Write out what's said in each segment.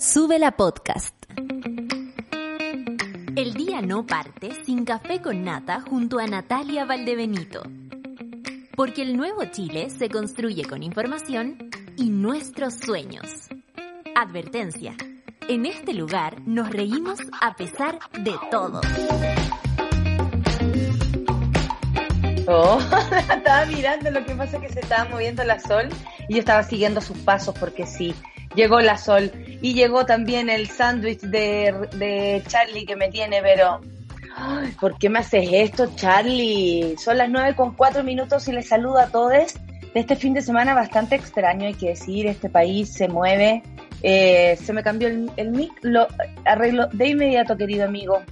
Sube la podcast. El día no parte sin café con nata junto a Natalia Valdebenito. Porque el nuevo Chile se construye con información y nuestros sueños. Advertencia. En este lugar nos reímos a pesar de todo. Oh, estaba mirando lo que pasa que se estaba moviendo la sol y yo estaba siguiendo sus pasos porque sí, llegó la sol y llegó también el sándwich de, de Charlie que me tiene, pero ay, ¿por qué me haces esto, Charlie? Son las nueve con cuatro minutos y les saludo a todos de este fin de semana bastante extraño, hay que decir, este país se mueve, eh, se me cambió el, el mic, lo arreglo de inmediato, querido amigo.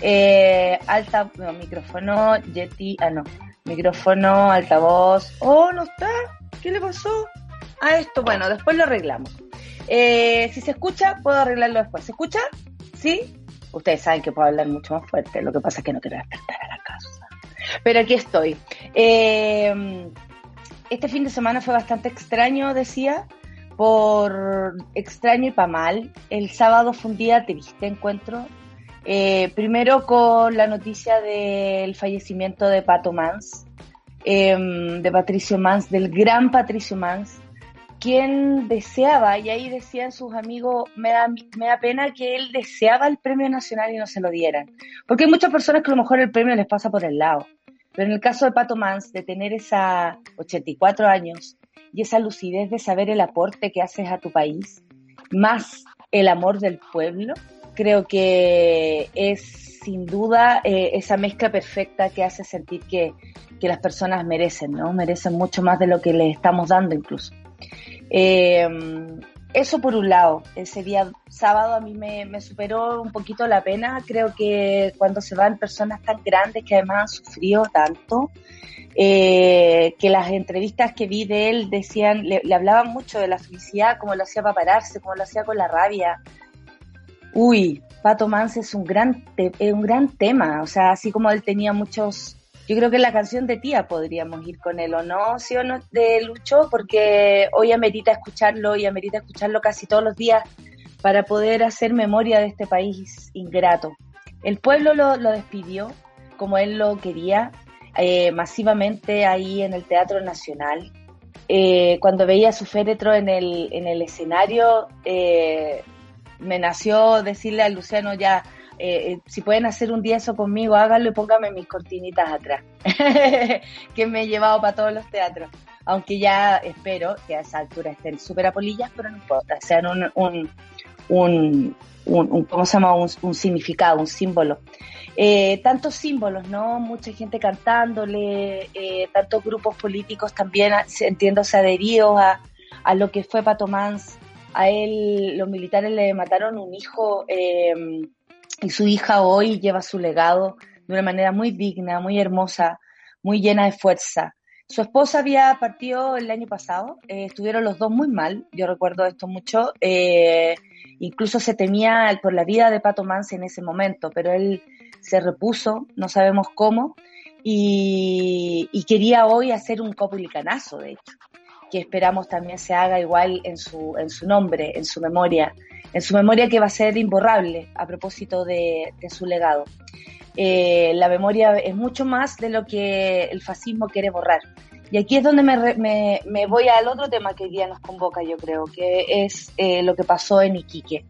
Eh, alta, no, micrófono, Yeti, ah no, micrófono, altavoz. Oh, no está. ¿Qué le pasó? A esto, bueno, después lo arreglamos. Eh, si se escucha, puedo arreglarlo después. ¿Se escucha? ¿Sí? Ustedes saben que puedo hablar mucho más fuerte. Lo que pasa es que no quiero despertar a la casa. Pero aquí estoy. Eh, este fin de semana fue bastante extraño, decía. Por extraño y para mal. El sábado fue un día triste, encuentro. Eh, primero con la noticia del fallecimiento de Pato Mans, eh, de Patricio Mans, del gran Patricio Mans, quien deseaba, y ahí decían sus amigos, me da, me da pena que él deseaba el premio nacional y no se lo dieran. Porque hay muchas personas que a lo mejor el premio les pasa por el lado. Pero en el caso de Pato Mans, de tener esa 84 años y esa lucidez de saber el aporte que haces a tu país, más el amor del pueblo, creo que es sin duda eh, esa mezcla perfecta que hace sentir que, que, las personas merecen, ¿no? Merecen mucho más de lo que les estamos dando incluso. Eh, eso por un lado, ese día sábado a mí me, superó un poquito la pena, creo que cuando se van personas tan grandes que además han sufrido tanto, eh, que las entrevistas que vi de él decían, le, hablaban mucho de la felicidad, cómo lo hacía para pararse, cómo lo hacía con la rabia, Uy, Pato Mans es un gran, un gran tema, o sea, así como él tenía muchos, yo creo que la canción de tía podríamos ir con él, ¿o no? ¿Sí o no? De Lucho, porque hoy amerita escucharlo y amerita escucharlo casi todos los días para poder hacer memoria de este país ingrato. El pueblo lo, despidió como él lo quería, eh, masivamente ahí en el Teatro Nacional. Eh, cuando veía su féretro en el, en el escenario, eh, me nació decirle a Luciano ya, eh, si pueden hacer un día eso conmigo, háganlo y pónganme mis cortinitas atrás, que me he llevado para todos los teatros. Aunque ya espero que a esa altura estén súper apolillas, pero no importa, sean un, un, un, ¿cómo se llama? Un, significado, un símbolo. Eh, tantos símbolos, ¿no? Mucha gente cantándole, eh, tantos grupos políticos también sintiéndose adheridos a, a lo que fue Pato Mans a él los militares le mataron un hijo eh, y su hija hoy lleva su legado de una manera muy digna, muy hermosa, muy llena de fuerza. Su esposa había partido el año pasado, eh, estuvieron los dos muy mal, yo recuerdo esto mucho, eh, incluso se temía por la vida de Pato Mance en ese momento, pero él se repuso, no sabemos cómo, y, y quería hoy hacer un copulicanazo, de hecho que esperamos también se haga igual en su, en su nombre, en su memoria, en su memoria que va a ser imborrable a propósito de, de su legado. Eh, la memoria es mucho más de lo que el fascismo quiere borrar. Y aquí es donde me, me, me voy al otro tema que hoy día nos convoca, yo creo, que es eh, lo que pasó en Iquique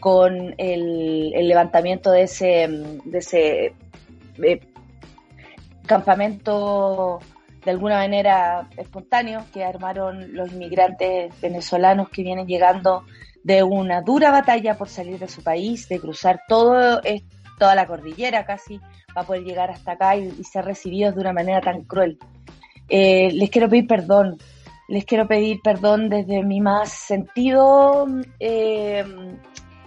con el, el levantamiento de ese, de ese eh, campamento de alguna manera espontáneo que armaron los inmigrantes venezolanos que vienen llegando de una dura batalla por salir de su país, de cruzar todo, toda la cordillera casi, para poder llegar hasta acá y, y ser recibidos de una manera tan cruel. Eh, les quiero pedir perdón, les quiero pedir perdón desde mi más sentido, eh,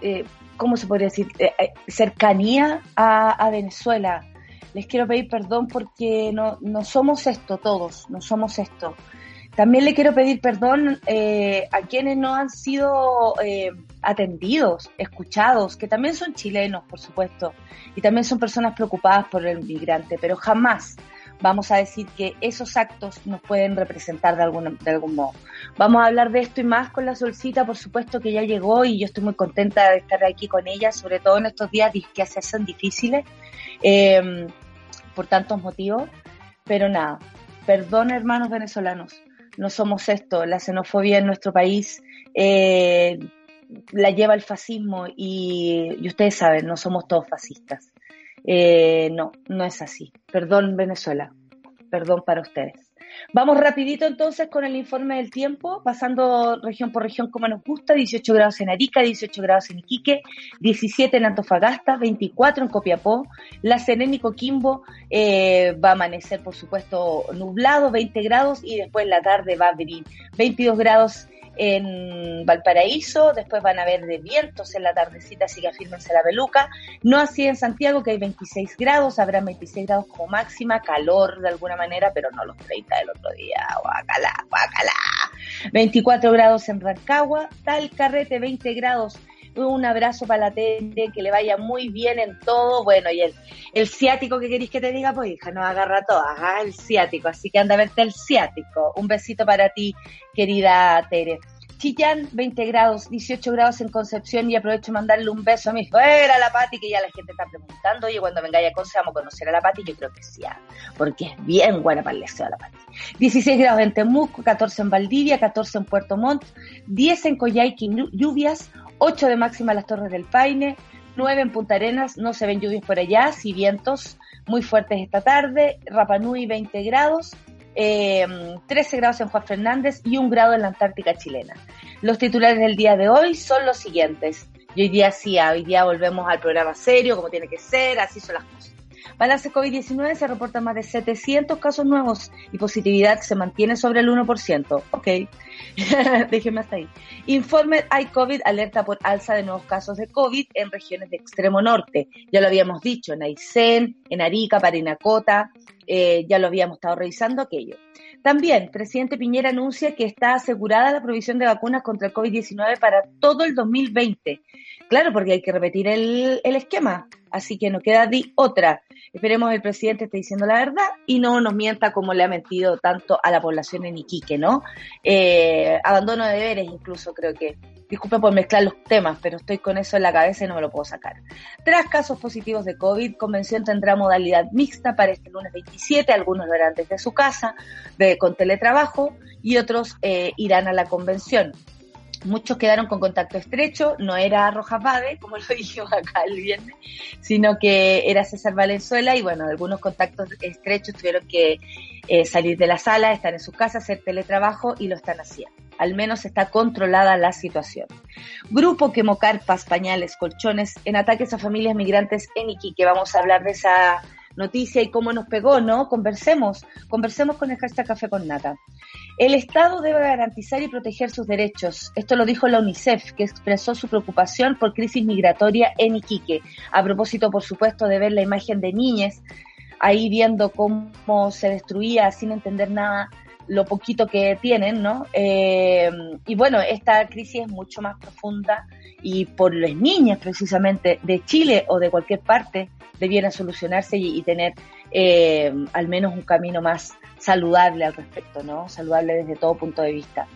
eh, ¿cómo se podría decir? Eh, eh, cercanía a, a Venezuela les quiero pedir perdón porque no, no somos esto todos, no somos esto. También le quiero pedir perdón eh, a quienes no han sido eh, atendidos, escuchados, que también son chilenos, por supuesto, y también son personas preocupadas por el migrante, pero jamás vamos a decir que esos actos nos pueden representar de, algún, de algún modo. Vamos a hablar de esto y más con la solcita, por supuesto que ya llegó y yo estoy muy contenta de estar aquí con ella, sobre todo en estos días que se hacen difíciles, eh, por tantos motivos. Pero nada, perdón hermanos venezolanos, no somos esto, la xenofobia en nuestro país eh, la lleva el fascismo y, ustedes saben, no somos todos fascistas. Eh, no, no es así. Perdón Venezuela, perdón para ustedes. Vamos rapidito entonces con el informe del tiempo, pasando región por región como nos gusta, 18 grados en Arica, 18 grados en Iquique, 17 en Antofagasta, 24 en Copiapó, La Serena y Coquimbo eh, va a amanecer por supuesto nublado, 20 grados y después la tarde va a venir 22 grados en Valparaíso, después van a haber de vientos en la tardecita, así que afírmense la peluca. No así en Santiago, que hay 26 grados, habrá 26 grados como máxima, calor de alguna manera, pero no los 30 del otro día, guacala, guacala. 24 grados en Rancagua, tal carrete, 20 grados un abrazo para la tele, que le vaya muy bien en todo. Bueno, y el, el ciático que queréis que te diga, pues hija, nos agarra todas, ¿ah? el ciático. Así que anda a verte el ciático. Un besito para ti, querida Tere. Chillán, 20 grados, 18 grados en Concepción y aprovecho de mandarle un beso a mi fuera la Pati, que ya la gente está preguntando, oye, cuando venga a Conce vamos a conocer a la Pati, yo creo que sí, ¿ah? porque es bien buena para el deseo a la Pati. 16 grados en Temuco, 14 en Valdivia, 14 en Puerto Montt, 10 en Coyhaique, lluvias, 8 de máxima las Torres del Paine, 9 en Punta Arenas, no se ven lluvias por allá, sí vientos muy fuertes esta tarde, Rapanui 20 grados, 13 eh, grados en Juan Fernández y un grado en la Antártica chilena. Los titulares del día de hoy son los siguientes. Y hoy día sí, hoy día volvemos al programa serio, como tiene que ser, así son las cosas. Balance COVID-19 se reportan más de 700 casos nuevos y positividad se mantiene sobre el 1%. Ok, déjenme hasta ahí. Informe iCovid alerta por alza de nuevos casos de COVID en regiones de extremo norte. Ya lo habíamos dicho, en Aysén, en Arica, Parinacota, eh, ya lo habíamos estado revisando aquello. También, presidente Piñera anuncia que está asegurada la provisión de vacunas contra el COVID-19 para todo el 2020. Claro, porque hay que repetir el, el esquema, así que no queda di otra. Esperemos el presidente esté diciendo la verdad y no nos mienta como le ha mentido tanto a la población en Iquique, ¿no? Eh, abandono de deberes incluso creo que Disculpen por mezclar los temas, pero estoy con eso en la cabeza y no me lo puedo sacar. Tras casos positivos de COVID, Convención tendrá modalidad mixta para este lunes 27. Algunos lo harán desde su casa, de, con teletrabajo, y otros eh, irán a la convención. Muchos quedaron con contacto estrecho, no era Rojas como lo dijimos acá el viernes, sino que era César Valenzuela y bueno, algunos contactos estrechos tuvieron que eh, salir de la sala, estar en su casa, hacer teletrabajo y lo están haciendo. Al menos está controlada la situación. Grupo quemó carpas, pañales, colchones en ataques a familias migrantes en Iquique. Vamos a hablar de esa noticia y cómo nos pegó, ¿no? Conversemos, conversemos con el hashtag Café con Nata. El Estado debe garantizar y proteger sus derechos. Esto lo dijo la UNICEF, que expresó su preocupación por crisis migratoria en Iquique. A propósito, por supuesto, de ver la imagen de niñas ahí viendo cómo se destruía sin entender nada lo poquito que tienen, ¿no? Eh, y bueno, esta crisis es mucho más profunda y por las niñas precisamente de Chile o de cualquier parte debiera solucionarse y, tener eh, al menos un camino más saludable al respecto, ¿no? Saludable desde todo punto de vista.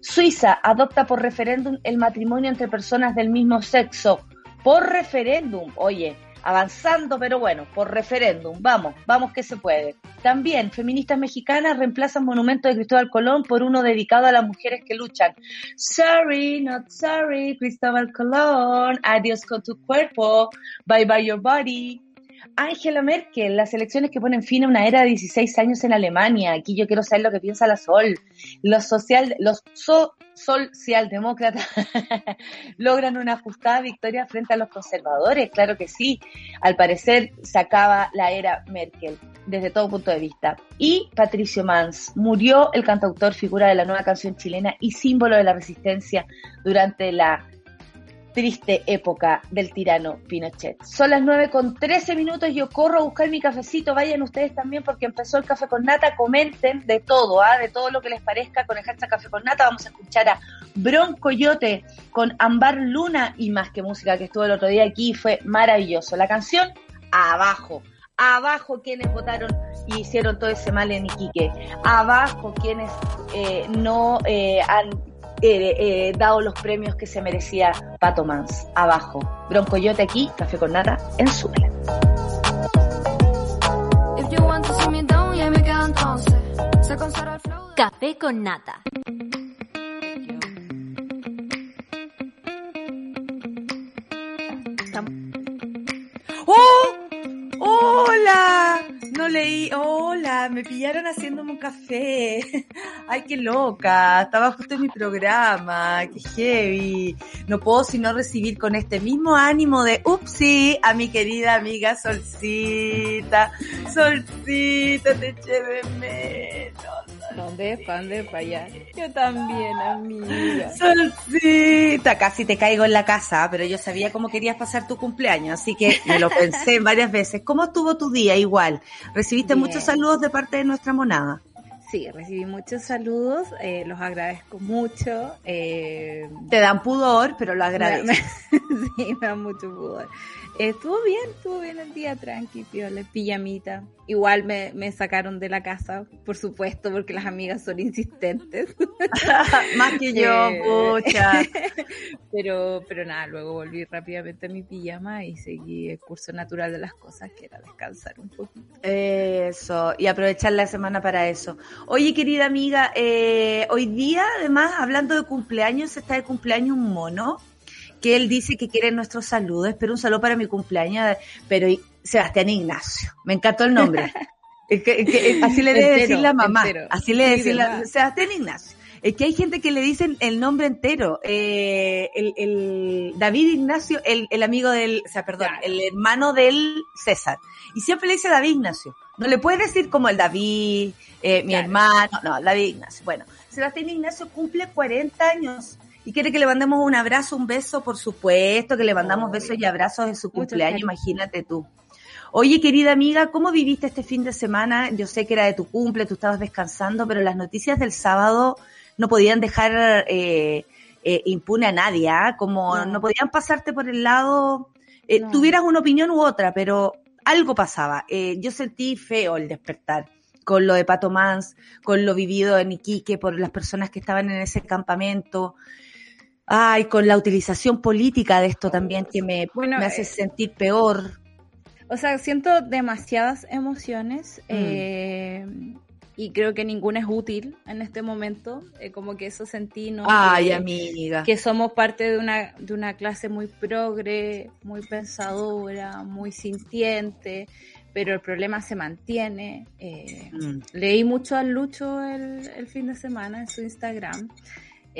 Suiza adopta por referéndum el matrimonio entre personas del mismo sexo. Por referéndum, oye, avanzando, pero bueno, por referéndum, vamos, vamos que se puede. También, feministas mexicanas reemplazan monumento de Cristóbal Colón por uno dedicado a las mujeres que luchan. Sorry, not sorry, Cristóbal Colón, adiós con tu cuerpo, bye bye your body. Angela Merkel, las elecciones que ponen fin a una era de 16 años en Alemania. Aquí yo quiero saber lo que piensa la Sol. Los social, los socialdemócratas logran una ajustada victoria frente a los conservadores. Claro que sí. Al parecer se acaba la era Merkel desde todo punto de vista. Y Patricio Mans murió el cantautor figura de la nueva canción chilena y símbolo de la resistencia durante la triste época del tirano Pinochet. Son las 9 con 13 minutos, yo corro a buscar mi cafecito, vayan ustedes también porque empezó el café con nata, comenten de todo, ¿ah? de todo lo que les parezca con el hashtag café con nata, vamos a escuchar a Broncoyote con Ambar Luna y más que música que estuvo el otro día aquí, fue maravilloso. La canción Abajo, Abajo quienes votaron y hicieron todo ese mal en Iquique. Abajo quienes eh, no eh, han eh, dado los premios que se merecía Pato Mans. Abajo. Broncoyote aquí, café con nata en suela. Café con nata. ¡Oh! ¡Hola! No leí. ¡Hola! Me pillaron haciéndome un café. ¡Ay, qué loca! Estaba justo en mi programa. ¡Qué heavy! No puedo sino recibir con este mismo ánimo de upsi a mi querida amiga Solcita. Solcita, te eché de menos. ¿Dónde? ¿Dónde? Para allá. Yo también, amiga. Solcita, casi te caigo en la casa, pero yo sabía cómo querías pasar tu cumpleaños, así que me lo pensé varias veces. ¿Cómo estuvo tu día? Igual. ¿Recibiste muchos saludos de parte de nuestra monada? Sí, recibí muchos saludos, eh, los agradezco mucho. Eh, Te dan pudor, pero lo agradezco. sí, me dan mucho pudor. Estuvo bien, estuvo bien el día, tranqui, piola, pijamita. Igual me, me sacaron de la casa, por supuesto, porque las amigas son insistentes. Más que yo, pucha. pero, pero nada, luego volví rápidamente a mi pijama y seguí el curso natural de las cosas, que era descansar un poquito. Eso, y aprovechar la semana para eso. Oye, querida amiga, eh, hoy día, además, hablando de cumpleaños, está de cumpleaños un mono que él dice que quiere nuestros saludos. Espero un saludo para mi cumpleaños, pero Sebastián Ignacio. Me encantó el nombre. así le debe decir la mamá. Así le debe decir la, Sebastián Ignacio. Es que hay gente que le dicen el nombre entero. Eh, el, David Ignacio, el, amigo del, o sea, perdón, el hermano del César. Y siempre le dice David Ignacio. No le puede decir como el David, eh, mi hermano, no, David Ignacio. Bueno, Sebastián Ignacio cumple 40 años y quiere que le mandemos un abrazo, un beso, por supuesto, que le mandamos besos y abrazos en su cumpleaños, imagínate tú. Oye, querida amiga, ¿cómo viviste este fin de semana? Yo sé que era de tu cumple, tú estabas descansando, pero las noticias del sábado no podían dejar eh, eh, impune a nadie, ¿ah? como no. podían pasarte por el lado, eh, tuvieras una opinión u otra, pero algo pasaba. yo sentí feo el despertar con lo de Pato Mans, con lo vivido en Iquique por las personas que estaban en ese campamento. Ay, con la utilización política de esto también que me, me hace sentir peor. O sea, siento demasiadas emociones mm. eh, y creo que ninguna es útil en este momento. Eh, como que eso sentí, ¿no? Ay, que, amiga. Que somos parte de una, de una clase muy progre, muy pensadora, muy sintiente, pero el problema se mantiene. Mm. Leí mucho a Lucho el, el fin de semana en su Instagram.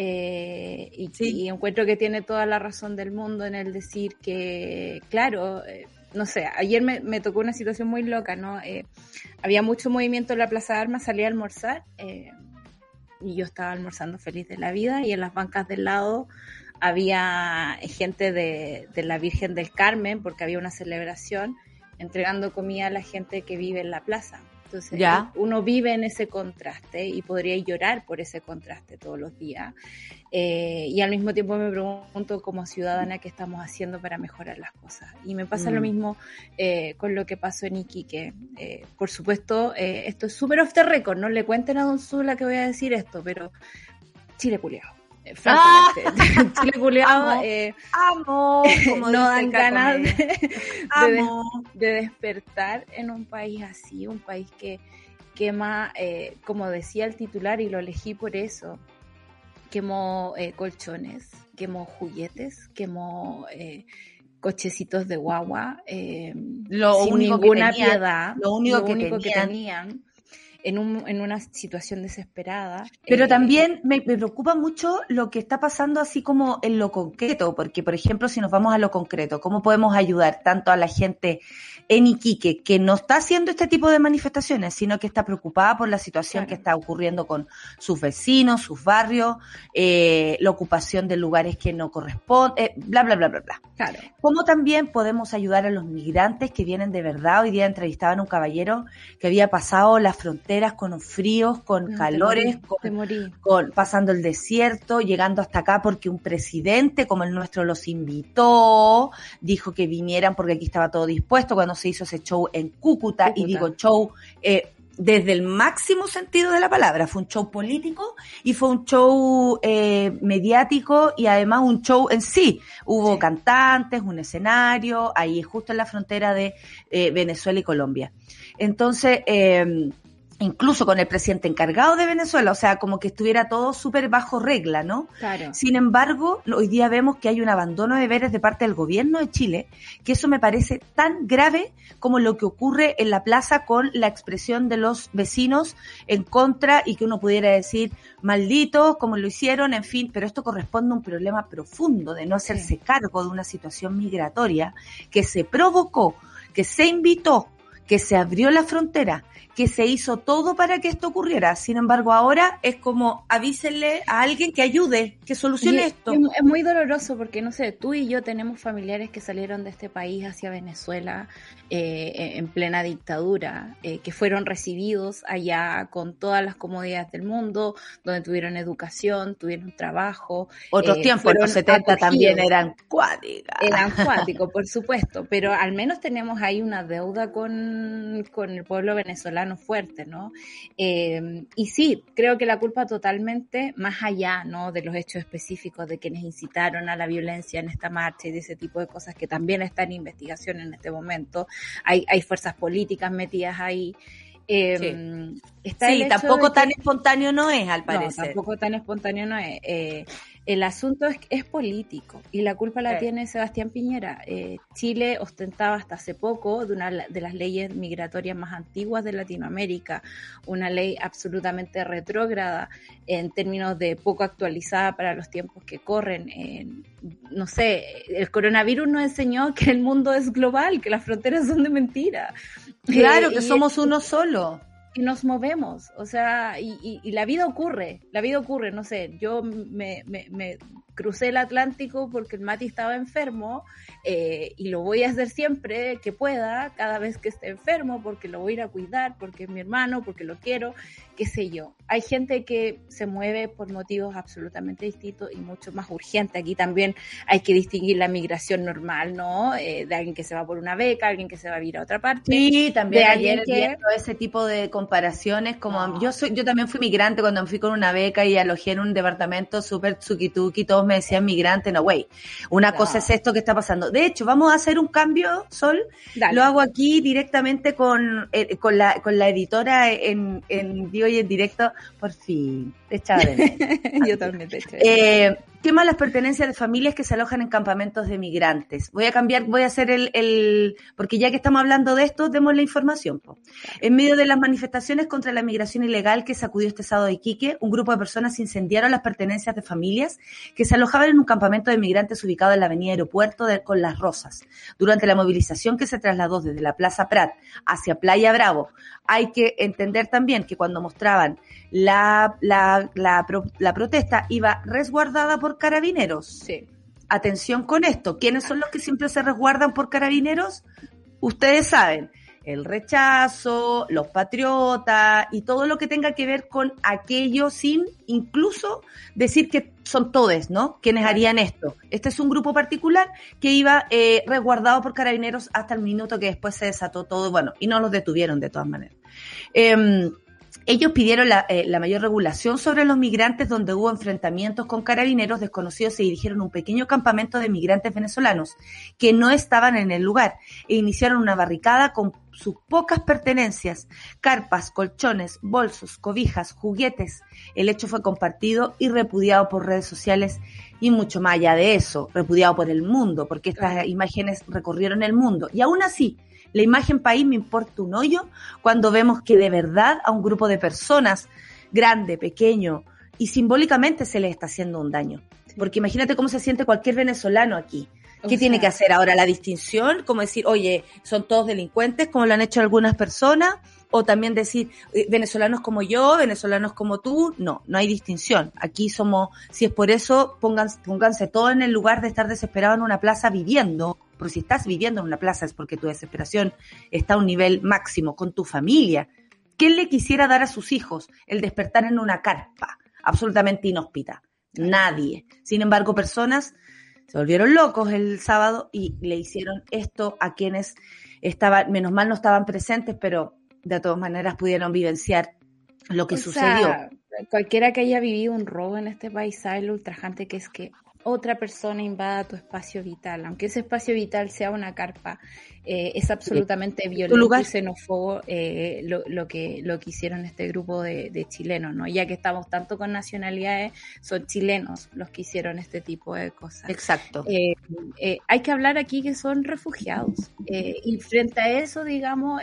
Eh, y, encuentro que tiene toda la razón del mundo en el decir que, claro, eh, no sé, ayer me, tocó una situación muy loca, ¿no? Eh, había mucho movimiento en la Plaza de Armas, salí a almorzar y yo estaba almorzando feliz de la vida y en las bancas del lado había gente de, de la Virgen del Carmen porque había una celebración entregando comida a la gente que vive en la plaza. Entonces uno vive en ese contraste y podría llorar por ese contraste todos los días. Eh, y al mismo tiempo me pregunto como ciudadana qué estamos haciendo para mejorar las cosas. Y me pasa lo mm. mismo eh, con lo que pasó en Iquique. Eh, por supuesto, esto es súper off the record, no le cuenten a Don Zula que voy a decir esto, pero Chile culiao. Francamente, Chile culiao, amo, no dan ganas de, de, despertar en un país así, un país que quema, eh, como decía el titular y lo elegí por eso, quemó eh, colchones, quemó juguetes, quemó eh, cochecitos de guagua, lo sin ninguna piedad, lo único, que, tenían en, un, en una situación desesperada. Pero eh, también me, preocupa mucho lo que está pasando así como en lo concreto, porque por ejemplo, si nos vamos a lo concreto, ¿cómo podemos ayudar tanto a la gente en Iquique que no está haciendo este tipo de manifestaciones, sino que está preocupada por la situación que está ocurriendo con sus vecinos, sus barrios, eh, la ocupación de lugares que no corresponden, eh, bla, bla, bla, bla, bla. Claro. ¿Cómo también podemos ayudar a los migrantes que vienen de verdad? Hoy día entrevistaban a un caballero que había pasado las fronteras con fríos, con calores, con, pasando el desierto, llegando hasta acá porque un presidente como el nuestro los invitó, dijo que vinieran porque aquí estaba todo dispuesto cuando se hizo ese show en Cúcuta, y digo show eh, desde el máximo sentido de la palabra. Fue un show político y fue un show eh, mediático y además un show en sí. Hubo cantantes, un escenario, ahí justo en la frontera de eh, Venezuela y Colombia. Entonces, eh, incluso con el presidente encargado de Venezuela, o sea, como que estuviera todo súper bajo regla, ¿no? Claro. Sin embargo, hoy día vemos que hay un abandono de deberes de parte del gobierno de Chile, que eso me parece tan grave como lo que ocurre en la plaza con la expresión de los vecinos en contra y que uno pudiera decir malditos, como lo hicieron, en fin, pero esto corresponde a un problema profundo de no hacerse cargo de una situación migratoria que se provocó, que se invitó, que se abrió la frontera, que se hizo todo para que esto ocurriera. Sin embargo, ahora es como avísenle a alguien que ayude, que solucione esto. Es muy doloroso porque, no sé, tú y yo tenemos familiares que salieron de este país hacia Venezuela eh, en plena dictadura, eh, que fueron recibidos allá con todas las comodidades del mundo, donde tuvieron educación, tuvieron trabajo. Otros eh, tiempos, los 70 también eran cuáticos. Eran cuáticos, por supuesto, pero al menos tenemos ahí una deuda con, con el pueblo venezolano fuerte, ¿no? Eh, y sí, creo que la culpa totalmente, más allá, ¿no? De los hechos específicos de quienes incitaron a la violencia en esta marcha y de ese tipo de cosas que también están en investigación en este momento. Hay, hay fuerzas políticas metidas ahí. Eh, sí, tampoco tan espontáneo no es, al parecer. No, tampoco tan espontáneo no es. Eh, el asunto es, es político y la culpa la tiene Sebastián Piñera. Eh, Chile ostentaba hasta hace poco de una de las leyes migratorias más antiguas de Latinoamérica, una ley absolutamente retrógrada en términos de poco actualizada para los tiempos que corren. no sé, el coronavirus nos enseñó que el mundo es global, que las fronteras son de mentira. Claro, que somos uno solo y nos movemos, o sea, y, y, la vida ocurre, la vida ocurre, no sé, yo me, me, me crucé el Atlántico porque el Mati estaba enfermo eh, y lo voy a hacer siempre que pueda, cada vez que esté enfermo, porque lo voy a ir a cuidar, porque es mi hermano, porque lo quiero, qué sé yo. Hay gente que se mueve por motivos absolutamente distintos y mucho más urgentes. Aquí también hay que distinguir la migración normal, ¿no? Eh, de alguien que se va por una beca, alguien que se va a ir a otra parte. Sí, también de ayer viendo ese tipo de comparaciones, como yo soy, yo también fui migrante cuando me fui con una beca y alojé en un departamento súper tsukituki, todos me decían migrante, no, güey. Una cosa es esto que está pasando. De hecho, vamos a hacer un cambio, Sol. Lo hago aquí directamente con, eh, con, la, con la editora en, en vivo y en directo. Por fin, te echaba Yo también te eh, Tema las pertenencias de familias que se alojan en campamentos de migrantes. Voy a cambiar, voy a hacer el, el porque ya que estamos hablando de esto, demos la información. En medio de las manifestaciones contra la migración ilegal que sacudió este sábado de Iquique, un grupo de personas incendiaron las pertenencias de familias que se alojaban en un campamento de migrantes ubicado en la avenida Aeropuerto de, con Las Rosas. Durante la movilización que se trasladó desde la Plaza Prat hacia Playa Bravo, hay que entender también que cuando mostraban la, la, la, la protesta iba resguardada por carabineros. Sí. Atención con esto. ¿Quiénes son los que siempre se resguardan por carabineros? Ustedes saben, el rechazo, los patriotas y todo lo que tenga que ver con aquello sin incluso decir que son todos, ¿no? Quienes harían esto. Este es un grupo particular que iba eh, resguardado por carabineros hasta el minuto que después se desató todo, bueno, y no los detuvieron de todas maneras. Eh, ellos pidieron eh, la, mayor regulación sobre los migrantes donde hubo enfrentamientos con carabineros desconocidos se dirigieron a un pequeño campamento de migrantes venezolanos que no estaban en el lugar e iniciaron una barricada con sus pocas pertenencias, carpas, colchones, bolsos, cobijas, juguetes. El hecho fue compartido y repudiado por redes sociales y mucho más allá de eso, repudiado por el mundo, porque estas imágenes recorrieron el mundo. Y aún así, la imagen país me importa un hoyo cuando vemos que de verdad a un grupo de personas, grande, pequeño, y simbólicamente se les está haciendo un daño. Porque imagínate cómo se siente cualquier venezolano aquí. ¿Qué tiene que hacer ahora? La distinción, como decir, oye, son todos delincuentes, como lo han hecho algunas personas, o también decir eh, venezolanos como yo, venezolanos como tú, no, no hay distinción. Aquí somos, si es por eso, pónganse, pónganse todo en el lugar de estar desesperado en una plaza viviendo, porque si estás viviendo en una plaza es porque tu desesperación está a un nivel máximo con tu familia. ¿Quién le quisiera dar a sus hijos el despertar en una carpa absolutamente inhóspita? Nadie. Sin embargo, personas se volvieron locos el sábado y le hicieron esto a quienes estaban, menos mal no estaban presentes, pero de todas maneras pudieron vivenciar lo que sucedió. cualquiera que haya vivido un robo en este país sabe lo ultrajante que es que otra persona invada tu espacio vital, aunque ese espacio vital sea una carpa, eh, es absolutamente violento y xenófobo eh, lo, que, lo que hicieron este grupo de, chilenos, ¿no? Ya que estamos tanto con nacionalidades, son chilenos los que hicieron este tipo de cosas. Exacto. Eh, hay que hablar aquí que son refugiados y frente a eso, digamos,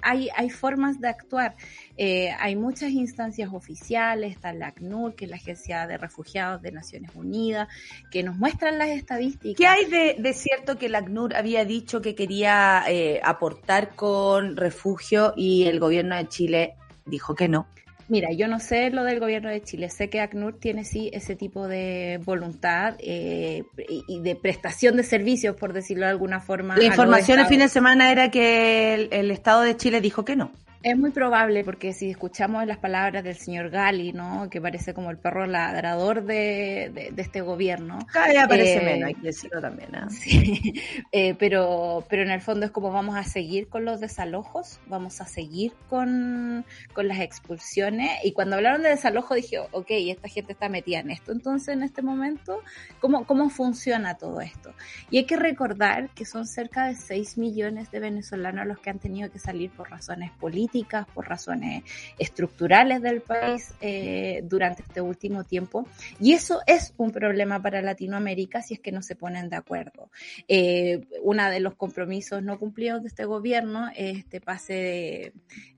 hay, hay formas de actuar. Hay muchas instancias oficiales, está la ACNUR, que es la Agencia de Refugiados de Naciones Unidas, que nos muestran las estadísticas. ¿Qué hay de, de cierto que la ACNUR había dicho que quería eh, aportar con refugio y el gobierno de Chile dijo que no. Mira, yo no sé lo del gobierno de Chile, sé que ACNUR tiene sí ese tipo de voluntad eh, y de prestación de servicios, por decirlo de alguna forma. La información el fin de semana era que el Estado de Chile dijo que no. Es muy probable porque si escuchamos las palabras del señor Gali, ¿no? que parece como el perro ladrador de, de, este gobierno. Cada día parece eh, menos, hay que decirlo también. ¿eh? Sí, eh, pero, pero en el fondo es como vamos a seguir con los desalojos, vamos a seguir con, con las expulsiones. Y cuando hablaron de desalojo dije, ok, esta gente está metida en esto. Entonces, en este momento, ¿cómo, cómo funciona todo esto? Y hay que recordar que son cerca de 6 millones de venezolanos los que han tenido que salir por razones políticas por razones estructurales del país eh, durante este último tiempo. Y eso es un problema para Latinoamérica si es que no se ponen de acuerdo. Eh, uno de los compromisos no cumplidos de este gobierno es este pase de,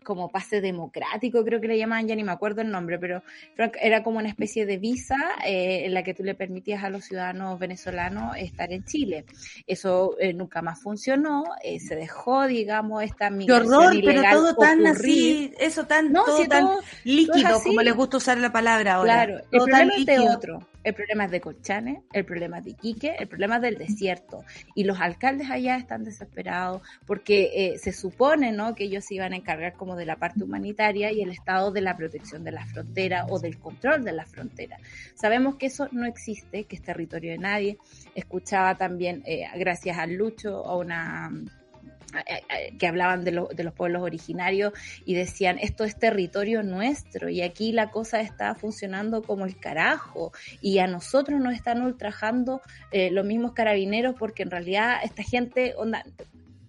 como pase democrático, creo que le llamaban, ya ni me acuerdo el nombre, pero era como una especie de visa eh, en la que tú le permitías a los ciudadanos venezolanos estar en Chile. Eso eh, nunca más funcionó, eh, se dejó, digamos, esta migración Qué horror, pero todo tan así, eso tan, todo tan líquido, como les gusta usar la palabra ahora. Claro, el problema es de otro. El problema es de Colchane, el problema es de Iquique, el problema es del desierto. Y los alcaldes allá están desesperados porque se supone ¿no? que ellos se iban a encargar como de la parte humanitaria y el estado de la protección de la frontera o del control de la frontera. Sabemos que eso no existe, que es territorio de nadie. Escuchaba también, eh, gracias al Lucho, a una que hablaban de, de, los pueblos originarios y decían esto es territorio nuestro y aquí la cosa está funcionando como el carajo y a nosotros nos están ultrajando eh, los mismos carabineros porque en realidad esta gente onda,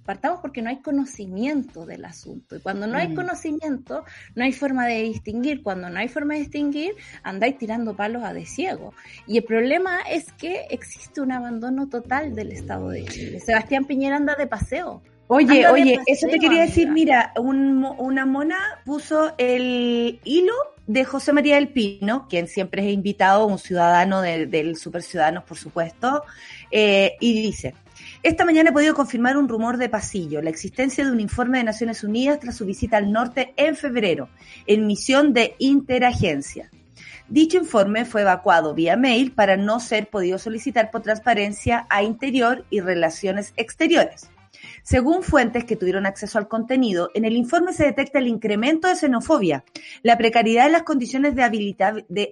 partamos porque no hay conocimiento del asunto. Y cuando no hay mm. conocimiento, no hay forma de distinguir. Cuando no hay forma de distinguir, andáis tirando palos a de ciego. Y el problema es que existe un abandono total del Estado de Chile. Sebastián Piñera anda de paseo. Oye, oye, eso te quería decir, mira, una mona puso el hilo de José María del Pino, quien siempre es invitado, un ciudadano del Super Ciudadanos, por supuesto, eh, y dice, esta mañana he podido confirmar un rumor de pasillo, la existencia de un informe de Naciones Unidas tras su visita al norte en febrero, en misión de interagencia. Dicho informe fue evacuado vía mail para no ser podido solicitar por transparencia a Interior y Relaciones Exteriores. Según fuentes que tuvieron acceso al contenido, en el informe se detecta el incremento de xenofobia, la precariedad en las condiciones de, habilidad, de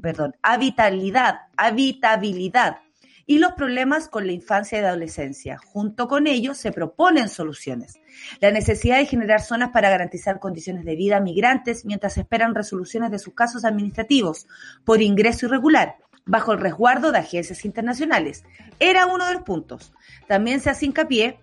perdón, habitabilidad, habitabilidad y los problemas con la infancia y adolescencia. Junto con ello se proponen soluciones. La necesidad de generar zonas para garantizar condiciones de vida a migrantes mientras esperan resoluciones de sus casos administrativos por ingreso irregular bajo el resguardo de agencias internacionales. Era uno de los puntos. También se hace hincapié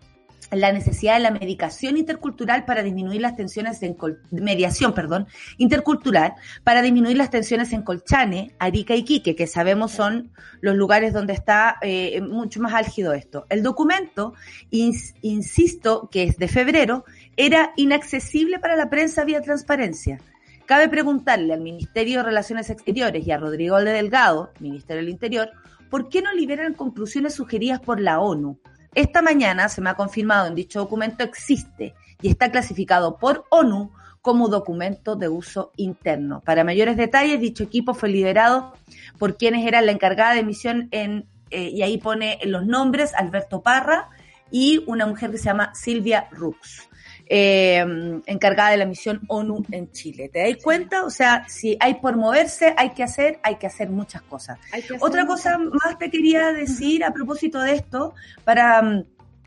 la necesidad de la medicación intercultural para disminuir las tensiones en mediación, perdón, intercultural para disminuir las tensiones en Colchane, Arica y Quique, que sabemos son los lugares donde está eh, mucho más álgido esto. El documento, insisto, que es de febrero, era inaccesible para la prensa vía transparencia. Cabe preguntarle al Ministerio de Relaciones Exteriores y a Rodrigo Delgado, Ministerio del Interior, ¿por qué no liberan conclusiones sugeridas por la ONU? Esta mañana se me ha confirmado en dicho documento existe y está clasificado por ONU como documento de uso interno. Para mayores detalles, dicho equipo fue liderado por quienes eran la encargada de misión en, eh, y ahí pone los nombres, Alberto Parra y una mujer que se llama Silvia Rux. Eh, encargada de la misión ONU en Chile. ¿Te das cuenta? O sea, si hay por moverse, hay que hacer, hay que hacer muchas cosas. Otra cosa más te quería decir a propósito de esto, para mm,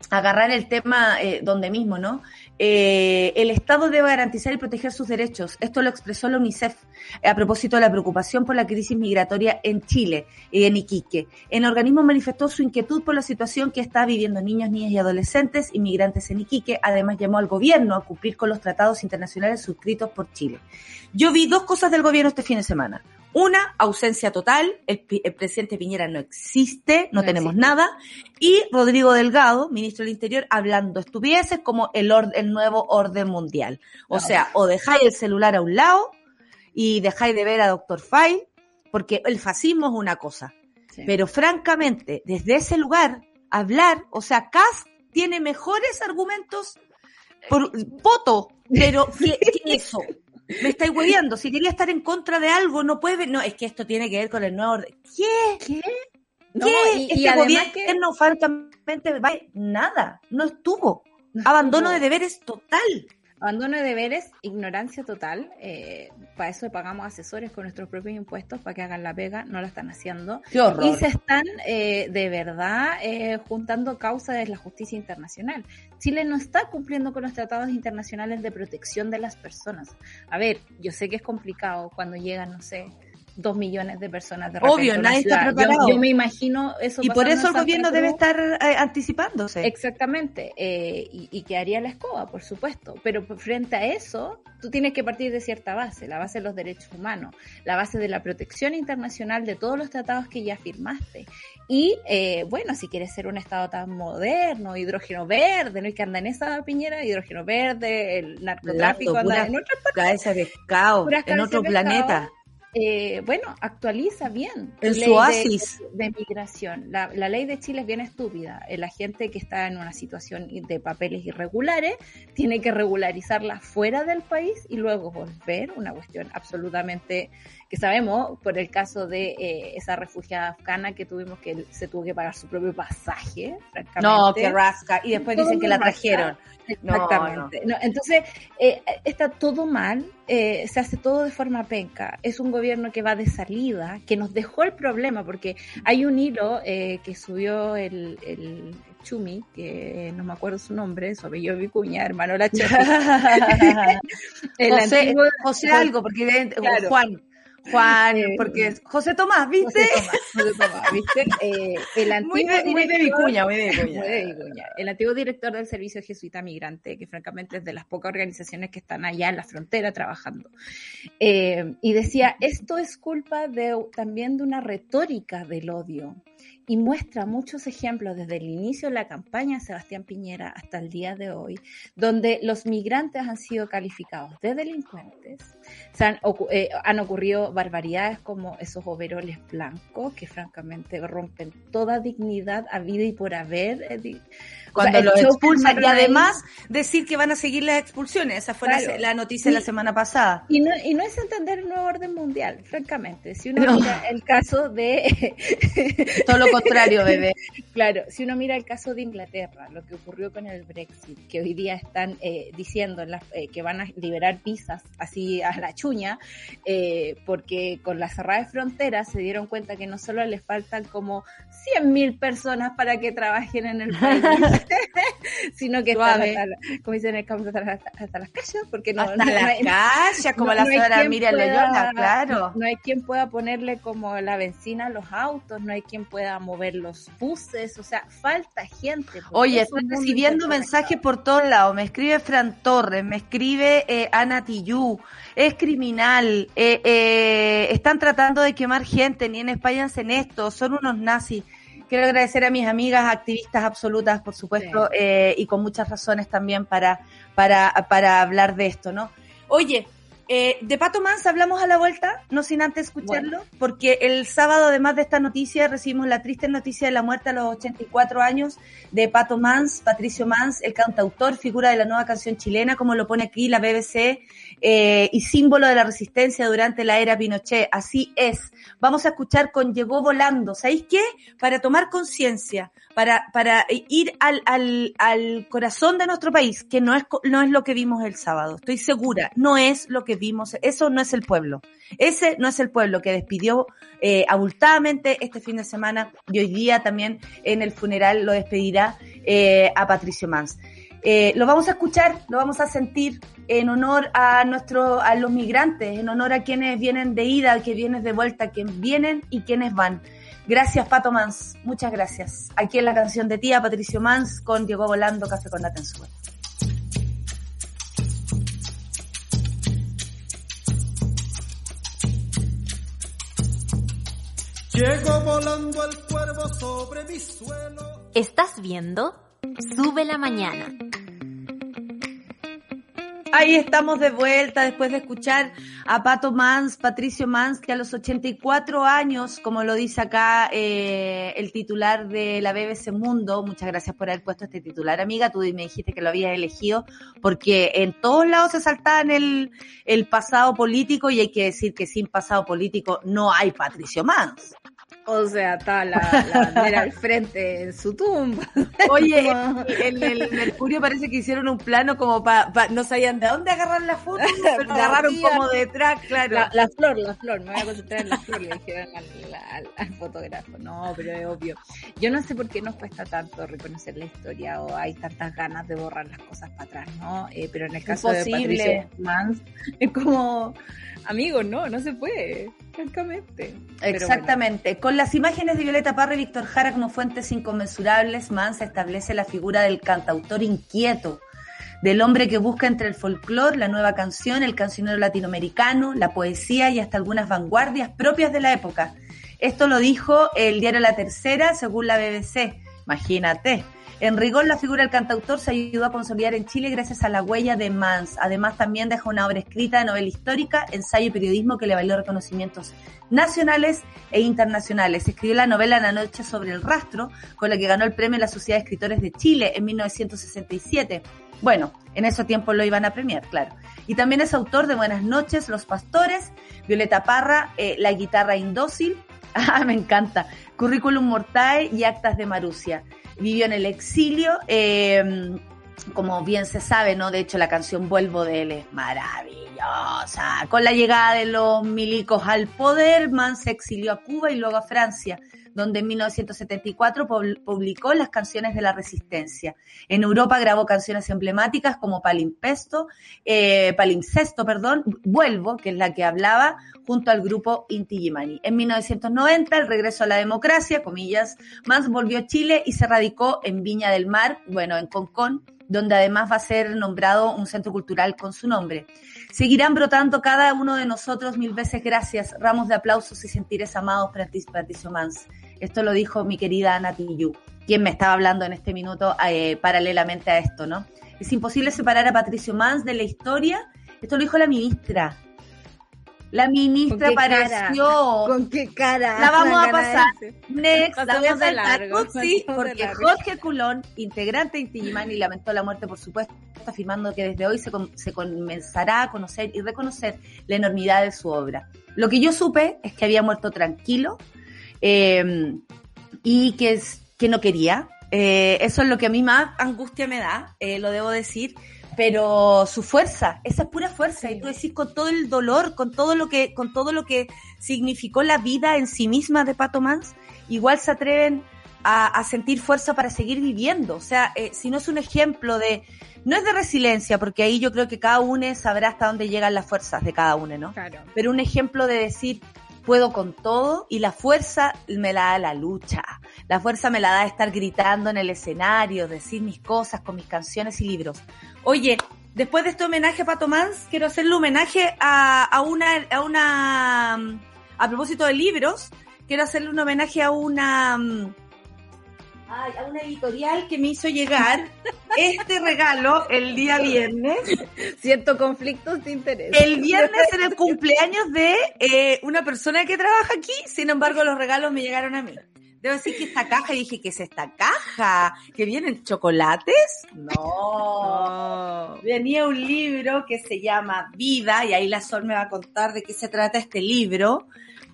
agarrar el tema eh, donde mismo, ¿no? Eh, el Estado debe garantizar y proteger sus derechos. Esto lo expresó la UNICEF a propósito de la preocupación por la crisis migratoria en Chile y en Iquique. El organismo manifestó su inquietud por la situación que está viviendo niños, niñas y adolescentes inmigrantes en Iquique. Además, llamó al gobierno a cumplir con los tratados internacionales suscritos por Chile. Yo vi dos cosas del gobierno este fin de semana. Una, ausencia total, el, presidente Piñera no existe, no, tenemos nada, y Rodrigo Delgado, ministro del Interior, hablando estupideces como el, el nuevo orden mundial. O sea, o dejáis el celular a un lado y dejáis de ver a Doctor Fay, porque el fascismo es una cosa. Pero francamente, desde ese lugar, hablar, o sea, Kass tiene mejores argumentos por voto, pero ¿qué, eso? Me estáis hueviando. Si quería estar en contra de algo, no puede. No, es que esto tiene que ver con el nuevo orden. ¿Qué? ¿Qué? No, Y, este gobierno, que... francamente, nada. No estuvo. Abandono de deberes total. Abandono de deberes, ignorancia total. Eh, para eso pagamos asesores con nuestros propios impuestos para que hagan la pega, no la están haciendo. Y se están eh, de verdad eh, juntando causas de la justicia internacional. Chile no está cumpliendo con los tratados internacionales de protección de las personas. A ver, yo sé que es complicado cuando llegan, no sé, dos millones de personas de Obvio, nadie está preparado. Yo, me imagino eso. Y por eso el gobierno debe estar eh, anticipándose. Exactamente. Eh, y, y, que haría la escoba, por supuesto. Pero frente a eso, tú tienes que partir de cierta base, la base de los derechos humanos, la base de la protección internacional de todos los tratados que ya firmaste. Y eh, bueno, si quieres ser un Estado tan moderno, hidrógeno verde, no hay que andar en esa piñera, hidrógeno verde, el narcotráfico, anda en otras partes. en otro planeta eh, bueno, actualiza bien. El su oasis. De, migración. La, ley de Chile es bien estúpida. La gente que está en una situación de papeles irregulares tiene que regularizarla fuera del país y luego volver. Una cuestión absolutamente que sabemos por el caso de eh, esa refugiada afgana que tuvimos que se tuvo que pagar su propio pasaje. No, que rasca. Y después dicen que la trajeron. Exactamente. entonces, eh, está todo mal, eh, se hace todo de forma penca. Es un gobierno que va de salida, que nos dejó el problema, porque hay un hilo eh, que subió el, el Chumi, que no me acuerdo su nombre, sobre yo Vicuña, hermano la José, José algo, porque Juan. Juan, eh, porque José Tomás, ¿viste? José Tomás, ¿viste? Eh, el antiguo muy, de, Vicuña, muy de Vicuña. El antiguo director del Servicio Jesuita Migrante, que francamente es de las pocas organizaciones que están allá en la frontera trabajando. Eh, y decía, esto es culpa de, también de una retórica del odio y muestra muchos ejemplos desde el inicio de la campaña Sebastián Piñera hasta el día de hoy, donde los migrantes han sido calificados de delincuentes, se han, eh, han ocurrido barbaridades como esos overoles blancos que francamente rompen toda dignidad a vida y por haber. Eh, cuando los expulsan y además decir que van a seguir las expulsiones. Esa fue la, noticia de la semana pasada. Y no, y no es entender el nuevo orden mundial, francamente. Si uno mira el caso de... Todo lo contrario, bebé. claro, si uno mira el caso de Inglaterra, lo que ocurrió con el Brexit, que hoy día están eh, diciendo eh, que van a liberar visas así a la chuña, eh, porque con la cerrada de fronteras se dieron cuenta que no solo les faltan como 100.000 personas para que trabajen en el país, sino que están hasta, como dicen el campo, hasta, las calles, porque no, hasta las calles, como la señora Miriam Leona, claro. No hay quien pueda ponerle como la benzina a los autos, no hay quien pueda mover los buses, o sea, falta gente. Oye, estoy recibiendo mensajes por todos lados, me escribe Fran Torres, me escribe eh, Ana Tillú, es criminal, eh, eh, están tratando de quemar gente, ni en España hacen esto, son unos nazis. Quiero agradecer a mis amigas activistas absolutas, por supuesto, eh, y con muchas razones también para, para, para hablar de esto, ¿no? Oye, Eh, de Pato Mans hablamos a la vuelta, no sin antes escucharlo, porque el sábado, además de esta noticia, recibimos la triste noticia de la muerte a los 84 años de Pato Mans, Patricio Mans, el cantautor, figura de la nueva canción chilena, como lo pone aquí la BBC, eh, y símbolo de la resistencia durante la era Pinochet. Así es. Vamos a escuchar con Llegó Volando. ¿Sabéis qué? Para tomar conciencia, para, para ir al, al, al corazón de nuestro país, que no es, no es lo que vimos el sábado. Estoy segura, no es lo que vimos. Eso no es el pueblo. Ese no es el pueblo que despidió eh, abultadamente este fin de semana y hoy día también en el funeral lo despedirá eh, a Patricio Mans. Eh, lo vamos a escuchar, lo vamos a sentir en honor a nuestro, a los migrantes, en honor a quienes vienen de ida, que vienen de vuelta, quienes vienen y quienes van. Gracias, Pato Mans. Muchas gracias. Aquí en la canción de tía, Patricio Mans, con Diego Volando, Café con Natenzuela. Llego volando el cuervo sobre mi suelo. ¿Estás viendo? Sube la mañana. Ahí estamos de vuelta después de escuchar a Pato Mans, Patricio Mans, que a los 84 años, como lo dice acá eh, el titular de la BBC Mundo, muchas gracias por haber puesto este titular, amiga, tú me dijiste que lo habías elegido, porque en todos lados se salta en el, el pasado político y hay que decir que sin pasado político no hay Patricio Mans. O sea, está la, bandera al frente en su tumba. Oye, en el Mercurio parece que hicieron un plano como para, pa, no sabían de dónde agarrar la foto, pero agarraron como detrás, claro. La, la, flor, la flor, me voy a concentrar en la flor, le dijeron al, fotógrafo. No, pero es obvio. Yo no sé por qué nos cuesta tanto reconocer la historia o hay tantas ganas de borrar las cosas para atrás, ¿no? Eh, pero en el caso Imposible. de Patricio Mans, es como, amigos, no, no se puede. Francamente. Exactamente. Bueno. Con las imágenes de Violeta Parra y Víctor Jara como fuentes inconmensurables, Mans establece la figura del cantautor inquieto, del hombre que busca entre el folclore, la nueva canción, el cancionero latinoamericano, la poesía y hasta algunas vanguardias propias de la época. Esto lo dijo el diario La Tercera, según la BBC. Imagínate. En rigor, la figura del cantautor se ayudó a consolidar en Chile gracias a la huella de Mans. Además, también dejó una obra escrita de novela histórica, ensayo y periodismo que le valió reconocimientos nacionales e internacionales. Escribió la novela La noche sobre el rastro, con la que ganó el premio de la Sociedad de Escritores de Chile en 1967. Bueno, en ese tiempo lo iban a premiar, claro. Y también es autor de Buenas noches, Los Pastores, Violeta Parra, eh, La guitarra indócil, ah, me encanta, Currículum Mortae y Actas de Marusia vivió en el exilio, eh, como bien se sabe, ¿no? De hecho, la canción Vuelvo de él es maravillosa. Con la llegada de los milicos al poder, Man se exilió a Cuba y luego a Francia, donde en 1974 publicó las canciones de la resistencia. En Europa grabó canciones emblemáticas como Palimpesto, eh, Palimpsesto, perdón, Vuelvo, que es la que hablaba, junto al grupo Inti Illimani. En 1990, el regreso a la democracia, comillas, Mans volvió a Chile y se radicó en Viña del Mar, bueno, en Concón, donde además va a ser nombrado un centro cultural con su nombre. Seguirán brotando cada uno de nosotros mil veces gracias, ramos de aplausos y sentires amados para Patricio Mans. Esto lo dijo mi querida Ana Tijoux, quien me estaba hablando en este minuto eh, paralelamente a esto, ¿no? Es imposible separar a Patricio Mans de la historia. Esto lo dijo la ministra. La ministra apareció. Cara? ¿Con qué cara? La vamos a pasar. Next, la vamos a saltar. Sí, porque Jorge Culón, integrante de Intigimani, lamentó la muerte, por supuesto, afirmando que desde hoy se, se comenzará a conocer y reconocer la enormidad de su obra. Lo que yo supe es que había muerto tranquilo, eh, y que, es, que no quería. Eh, eso es lo que a mí más angustia me da, eh, lo debo decir, pero su fuerza, esa es pura fuerza, y tú decís con todo el dolor, con todo lo que, con todo lo que significó la vida en sí misma de Pato Mans, igual se atreven a, a sentir fuerza para seguir viviendo. O sea, eh, si no es un ejemplo de, no es de resiliencia, porque ahí yo creo que cada uno sabrá hasta dónde llegan las fuerzas de cada uno, ¿no? Claro. Pero un ejemplo de decir, puedo con todo y la fuerza me la da la lucha. La fuerza me la da estar gritando en el escenario, decir mis cosas con mis canciones y libros. Oye, después de este homenaje a Pato Mans, quiero hacerle homenaje a, a una, a una, a propósito de libros, quiero hacerle un homenaje a una, ay, a una editorial que me hizo llegar este regalo el día viernes. Siento conflictos de interés. El viernes en el cumpleaños de eh, una persona que trabaja aquí, sin embargo los regalos me llegaron a mí. Debo decir que esta caja, dije, ¿qué es esta caja? ¿Que vienen chocolates? No. Venía un libro que se llama Vida, y ahí la Sol me va a contar de qué se trata este libro.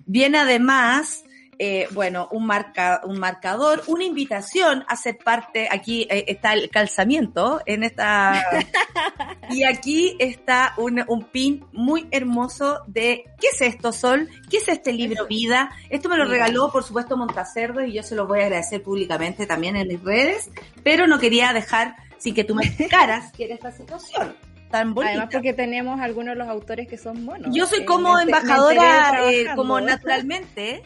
Viene además eh, bueno, un, marca, un marcador, una invitación a ser parte, aquí eh, está el calzamiento en esta, y aquí está un, un, pin muy hermoso de, ¿qué es esto, Sol? ¿Qué es este libro Vida? Esto me lo regaló, por supuesto, Montacerdo y yo se lo voy a agradecer públicamente también en mis redes, pero no quería dejar sin que tú me explicaras qué era esta situación. Tan bonita. Además porque tenemos algunos de los autores que son buenos. Yo soy como embajadora, eh, como naturalmente,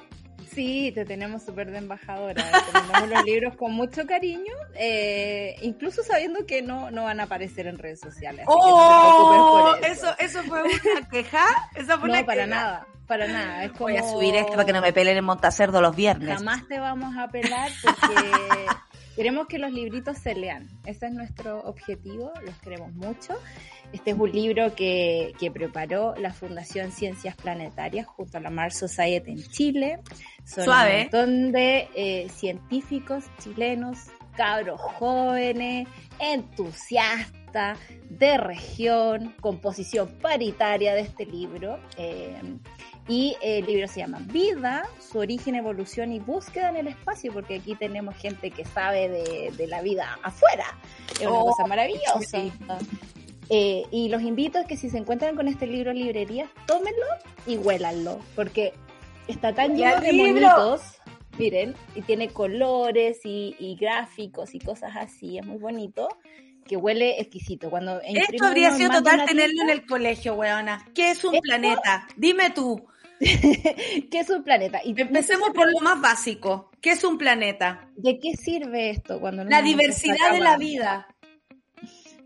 Sí, te tenemos súper de embajadora. Tenemos los libros con mucho cariño, eh, incluso sabiendo que no, no van a aparecer en redes sociales. ¡Oh! eso. eso. fue una queja. ¿Esa fue no, para nada. Para nada. Es como... Voy a subir esto para que no me pelen en Montacerdo los viernes. Jamás te vamos a pelar porque queremos que los libritos se lean. Ese es nuestro objetivo. Los queremos mucho. Este es un libro que, que, preparó la Fundación Ciencias Planetarias junto a la Mars Society en Chile. Son Suave. un montón de eh, científicos chilenos, cabros jóvenes, entusiastas, de región, composición paritaria de este libro. Eh, y el libro se llama Vida, su origen, evolución y búsqueda en el espacio, porque aquí tenemos gente que sabe de, de la vida afuera. Es una oh, cosa maravillosa. Eh, y los invito a que si se encuentran con este libro en librería, tómenlo y huélanlo, porque está tan lleno de monitos, miren, y tiene colores y, gráficos y cosas así, es muy bonito, que huele exquisito. Cuando Esto habría sido total tenerlo en el colegio, weona. ¿Qué es un planeta? Dime tú. ¿Qué es un planeta? Y Empecemos por lo más básico. ¿Qué es un planeta? ¿De qué sirve esto cuando La diversidad de la vida.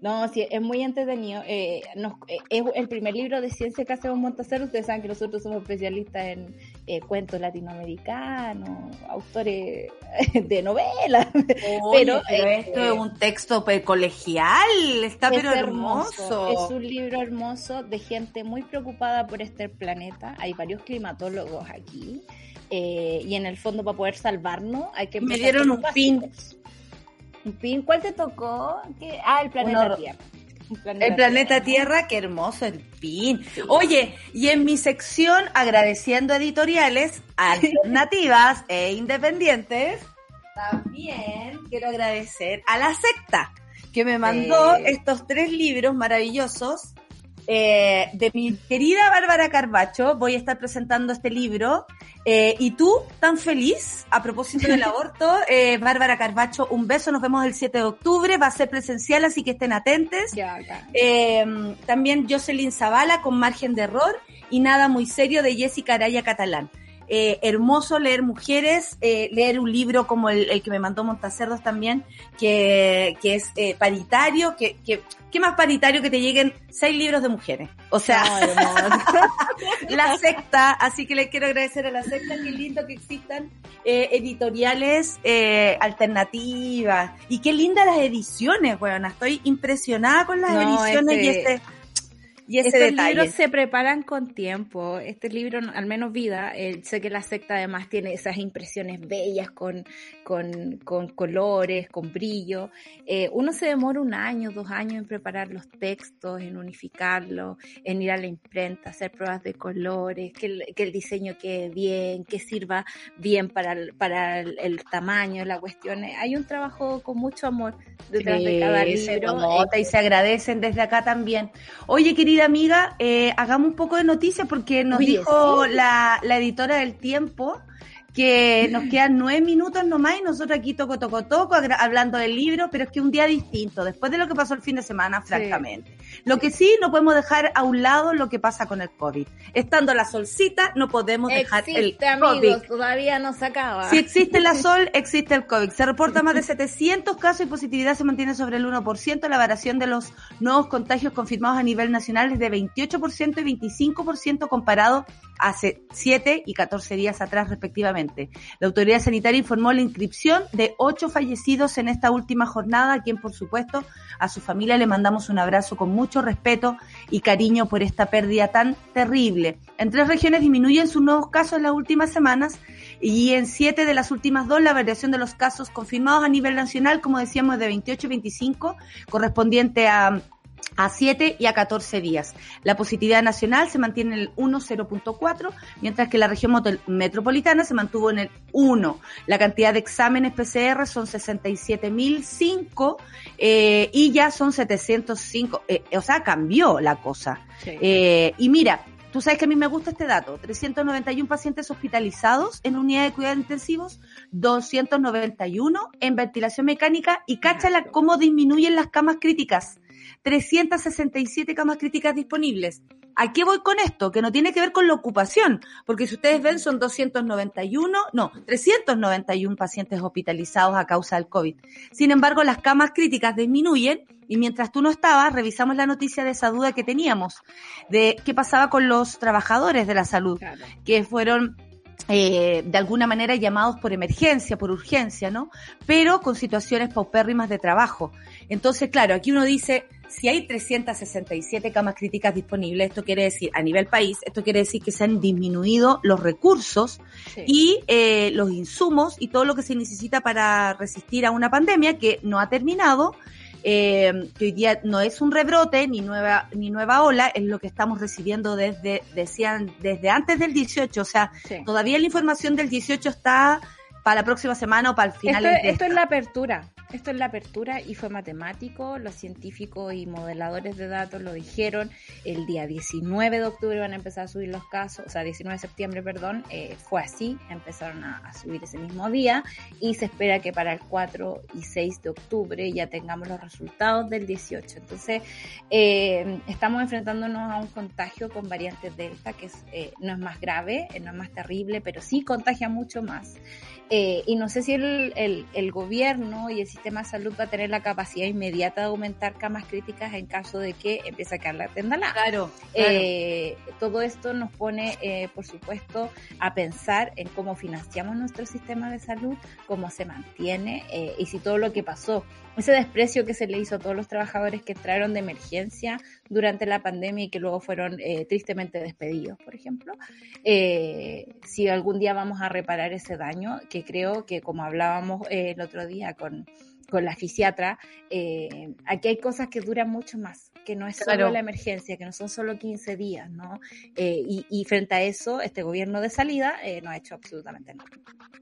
No, sí, es muy entretenido. Eh, eh, es el primer libro de ciencia que hacemos Montacero. Ustedes saben que nosotros somos especialistas en eh, cuentos latinoamericanos, autores de novelas. pero, esto es un texto colegial, está pero hermoso. Es un libro hermoso de gente muy preocupada por este planeta. Hay varios climatólogos aquí. y en el fondo, para poder salvarnos, hay que. Me dieron un pin ¿Cuál te tocó? Ah, el planeta Tierra. el planeta Tierra. qué hermoso el pin. Oye, y en mi sección agradeciendo editoriales alternativas e independientes, también quiero agradecer a la secta que me mandó estos tres libros maravillosos eh, de mi querida Bárbara Carbacho. Voy a estar presentando este libro. Eh, y tú, tan feliz, a propósito del aborto, eh, Bárbara Carbacho, un beso. Nos vemos el 7 de octubre. Va a ser presencial, así que estén atentos. también Jocelyn Zavala con Margen de Error y Nada Muy Serio de Jessica Araya Catalán. Eh, hermoso leer mujeres, eh, leer un libro como el, que me mandó Montacerdos también, que, que es eh, paritario, que, que, ¿qué más paritario que te lleguen seis libros de mujeres? O sea, la secta, así que le quiero agradecer a la secta, qué lindo que existan editoriales alternativas, y qué lindas las ediciones, bueno, estoy impresionada con las ediciones y este, y Estos libros se preparan con tiempo. Este libro, al menos Vida, eh, sé que la secta además tiene esas impresiones bellas con, con, con colores, con brillo. Eh, uno se demora un año, dos años en preparar los textos, en unificarlos, en ir a la imprenta, hacer pruebas de colores, que el, que el diseño quede bien, que sirva bien para el, para el, tamaño, la cuestión. Hay un trabajo con mucho amor detrás de cada libro. y se agradecen desde acá también. Oye, querida amiga, eh, hagamos un poco de noticias porque nos dijo la, la editora del tiempo que nos quedan nueve minutos nomás y nosotros aquí toco, toco, toco, hablando del libro, pero es que un día distinto, después de lo que pasó el fin de semana, francamente. Lo que sí, no podemos dejar a un lado lo que pasa con el COVID. Estando la solcita, no podemos dejar el amigos, todavía no se acaba. Si existe la sol, existe el COVID. Se reporta más de 700 casos y positividad se mantiene sobre el 1%. La variación de los nuevos contagios confirmados a nivel nacional es de 28% y 25% comparado hace 7 y 14 días atrás respectivamente. La autoridad sanitaria informó la inscripción de 8 fallecidos en esta última jornada, a quien por supuesto a su familia le mandamos un abrazo con mucho respeto y cariño por esta pérdida tan terrible. En tres regiones disminuyen sus nuevos casos en las últimas semanas y en siete de las últimas dos la variación de los casos confirmados a nivel nacional, como decíamos, de 28 y 25, correspondiente a a 7 y a 14 días. La positividad nacional se mantiene en el 1,0.4, mientras que la región metropolitana se mantuvo en el 1. La cantidad de exámenes PCR son 67.005 eh, y ya son 705. Eh, o sea, cambió la cosa. Eh, y mira, Tú sabes que a mí me gusta este dato. 391 pacientes hospitalizados en unidad de cuidados intensivos, 291 en ventilación mecánica y cáchala cómo disminuyen las camas críticas. 367 camas críticas disponibles. ¿A qué voy con esto? Que no tiene que ver con la ocupación, porque si ustedes ven son 291, no, 391 pacientes hospitalizados a causa del COVID. Sin embargo, las camas críticas disminuyen y mientras tú no estabas, revisamos la noticia de esa duda que teníamos, de qué pasaba con los trabajadores de la salud, que fueron eh, de alguna manera llamados por emergencia, por urgencia, ¿no? Pero con situaciones paupérrimas de trabajo. Entonces, claro, aquí uno dice, si hay 367 camas críticas disponibles, esto quiere decir, a nivel país, esto quiere decir que se han disminuido los recursos y eh, los insumos y todo lo que se necesita para resistir a una pandemia que no ha terminado, eh, que hoy día no es un rebrote ni nueva ni nueva ola, es lo que estamos recibiendo desde decían desde antes del 18, o sea, todavía la información del 18 está para la próxima semana o para el final. Esto, esto es la apertura. Esto es la apertura y fue matemático, los científicos y modeladores de datos lo dijeron, el día 19 de octubre van a empezar a subir los casos, o sea, 19 de septiembre, perdón, eh, fue así, empezaron a, subir ese mismo día y se espera que para el 4 y 6 de octubre ya tengamos los resultados del 18. Entonces, eh, estamos enfrentándonos a un contagio con variantes Delta, que eh, no es más grave, no es más terrible, pero sí contagia mucho más. Y no sé si el, el, el gobierno y el sistema de salud va a tener la capacidad inmediata de aumentar camas críticas en caso de que empiece a caer la tendalada. Claro, eh, todo esto nos pone, eh, por supuesto, a pensar en cómo financiamos nuestro sistema de salud, cómo se mantiene eh, y si todo lo que pasó ese desprecio que se le hizo a todos los trabajadores que entraron de emergencia durante la pandemia y que luego fueron eh, tristemente despedidos, por ejemplo. Eh, si algún día vamos a reparar ese daño, que creo que como hablábamos eh, el otro día con, con la fisiatra, aquí hay cosas que duran mucho más que no es solo la emergencia, que no son solo 15 días, ¿no? Eh, y, frente a eso, este gobierno de salida eh, no ha hecho absolutamente nada.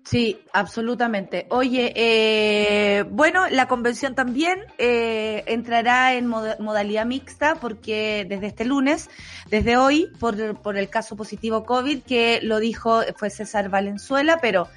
Sí, absolutamente. Oye, eh, bueno, la convención también entrará en modalidad mixta porque desde este lunes, desde hoy, por, por el caso positivo COVID, que lo dijo, fue César Valenzuela, pero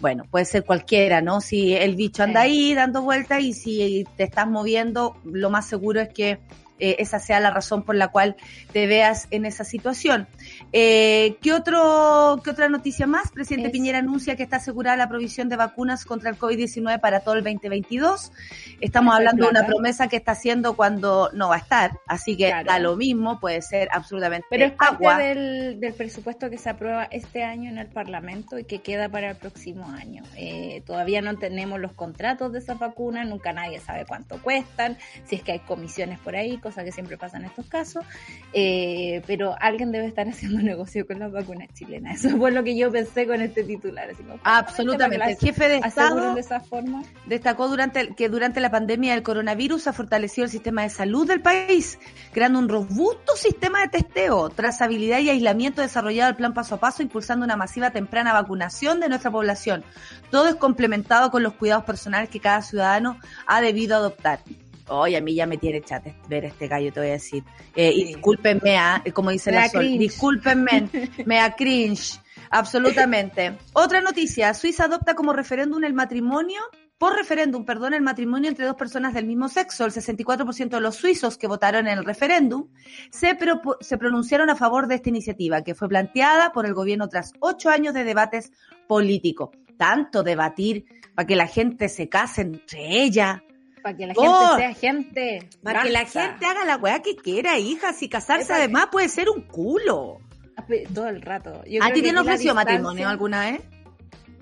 bueno, puede ser cualquiera, ¿no? Si el bicho anda ahí dando vueltas y si te estás moviendo, lo más seguro es que eh, esa sea la razón por la cual te veas en esa situación. Eh, ¿qué, otro, ¿Qué otra noticia más? Presidente Piñera anuncia que está asegurada la provisión de vacunas contra el COVID-19 para todo el 2022. Estamos hablando de una promesa que está haciendo cuando no va a estar, así que da lo mismo, puede ser absolutamente Pero es parte Del, del, presupuesto que se aprueba este año en el Parlamento y que queda para el próximo año. Eh, todavía no tenemos los contratos de esas vacunas, nunca nadie sabe cuánto cuestan, si es que hay comisiones por ahí, cosa que siempre pasa en estos casos, eh, pero alguien debe estar haciendo negocio con las vacunas chilenas. Eso fue lo que yo pensé con este titular. Absolutamente. El jefe de Estado de esa forma. destacó durante que durante la pandemia del coronavirus ha fortalecido el sistema de salud del país, creando un robusto sistema de testeo, trazabilidad y aislamiento desarrollado el plan paso a paso, impulsando una masiva temprana vacunación de nuestra población. Todo es complementado con los cuidados personales que cada ciudadano ha debido adoptar. Oye, a mí ya me tiene chat ver este gallo, te voy a decir. Eh, y discúlpenme, ¿ah? como dice la Sol, discúlpenme, me da cringe, absolutamente. Otra noticia, Suiza adopta como referéndum el matrimonio, por referéndum, perdón, el matrimonio entre dos personas del mismo sexo. El 64% de los suizos que votaron en el referéndum se, se pronunciaron a favor de esta iniciativa, que fue planteada por el gobierno tras ocho años de debates políticos. Tanto debatir para que la gente se case entre ella, para que la gente sea gente. Para que la gente haga la weá que quiera, hija. Si casarse además puede ser un culo. Todo el rato. ¿A ti te han ofrecido matrimonio alguna vez?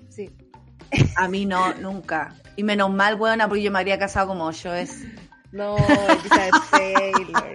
Sí. A mí no, nunca. Y menos mal, buena, porque yo me habría casado como yo es. No, Elizabeth Taylor.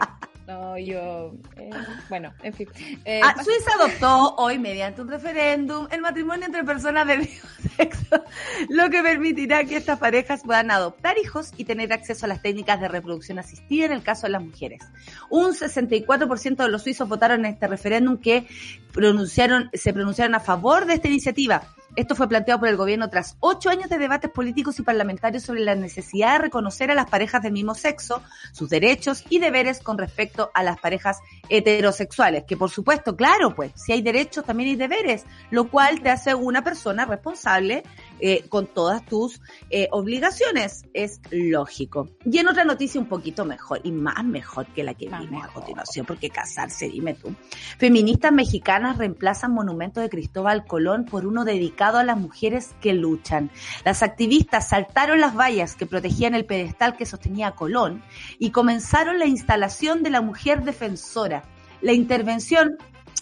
No, yo. Eh, bueno, en fin. Eh, ah, Suiza adoptó hoy, mediante un referéndum, el matrimonio entre personas del mismo sexo, lo que permitirá que estas parejas puedan adoptar hijos y tener acceso a las técnicas de reproducción asistida en el caso de las mujeres. Un 64% de los suizos votaron en este referéndum que pronunciaron, se pronunciaron a favor de esta iniciativa. Esto fue planteado por el gobierno tras ocho años de debates políticos y parlamentarios sobre la necesidad de reconocer a las parejas del mismo sexo, sus derechos y deberes con respecto a las parejas heterosexuales. Que por supuesto, claro, pues, si hay derechos también hay deberes, lo cual te hace una persona responsable eh, con todas tus eh, obligaciones. Es lógico. Y en otra noticia un poquito mejor y más mejor que la que vimos a continuación, porque casarse, dime tú. Feministas mexicanas reemplazan monumento de Cristóbal Colón por uno dedicado a las mujeres que luchan. Las activistas saltaron las vallas que protegían el pedestal que sostenía Colón y comenzaron la instalación de la mujer defensora. La intervención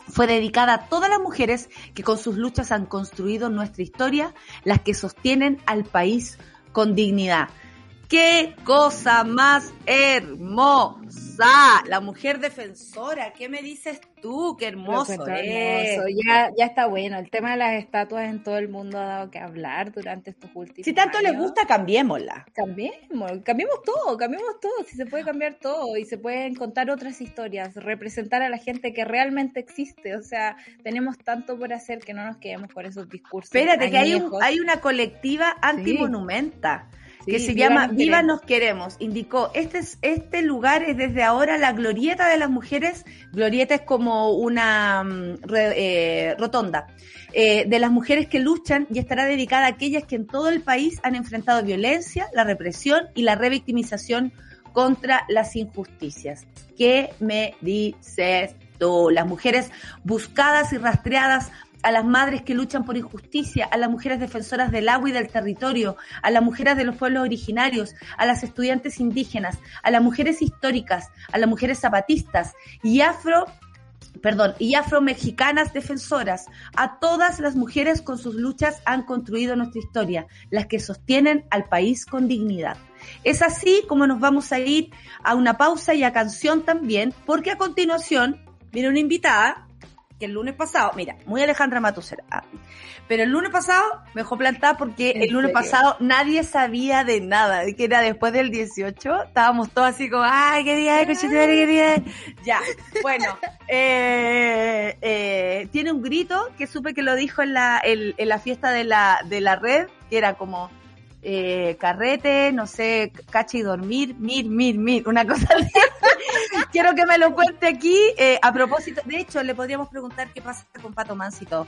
fue dedicada a todas las mujeres que con sus luchas han construido nuestra historia, las que sostienen al país con dignidad. ¡Qué cosa más hermosa! La mujer defensora, ¿qué me dices tú? ¡Qué hermoso! Ya, ya está bueno. El tema de las estatuas en todo el mundo ha dado que hablar durante estos últimos Si tanto les gusta, cambiémosla. Cambiemos, cambiemos todo, cambiemos todo. Si se puede cambiar todo y se pueden contar otras historias, representar a la gente que realmente existe. O sea, tenemos tanto por hacer que no nos quedemos con esos discursos. Espérate, que hay, un, hay una colectiva antimonumenta que se llama Viva Nos Queremos. Indicó, este, es, este lugar es desde ahora la glorieta de las mujeres. Glorieta es como una mm, eh, rotonda. Eh, de las mujeres que luchan y estará dedicada a aquellas que en todo el país han enfrentado violencia, la represión y la revictimización contra las injusticias. ¿Qué me dices tú? Las mujeres buscadas y rastreadas a las madres que luchan por injusticia, a las mujeres defensoras del agua y del territorio, a las mujeres de los pueblos originarios, a las estudiantes indígenas, a las mujeres históricas, a las mujeres zapatistas y afro perdón, y afromexicanas defensoras, a todas las mujeres con sus luchas han construido nuestra historia, las que sostienen al país con dignidad. Es así como nos vamos a ir a una pausa y a canción también, porque a continuación viene una invitada que el lunes pasado, mira, muy Alejandra Matusera, ah, pero el lunes pasado me dejó plantada porque el lunes pasado nadie sabía de nada, que era después del 18, estábamos todos así como, ay, qué día de qué día Ya, bueno, eh, eh, tiene un grito que supe que lo dijo en la, en la fiesta de la, de la red, que era como, eh, carrete, no sé, cacha y dormir, mir, mir, mir, una cosa así. Quiero que me lo cuente aquí. Eh, a propósito, de hecho, le podríamos preguntar qué pasa con Pato Mansito.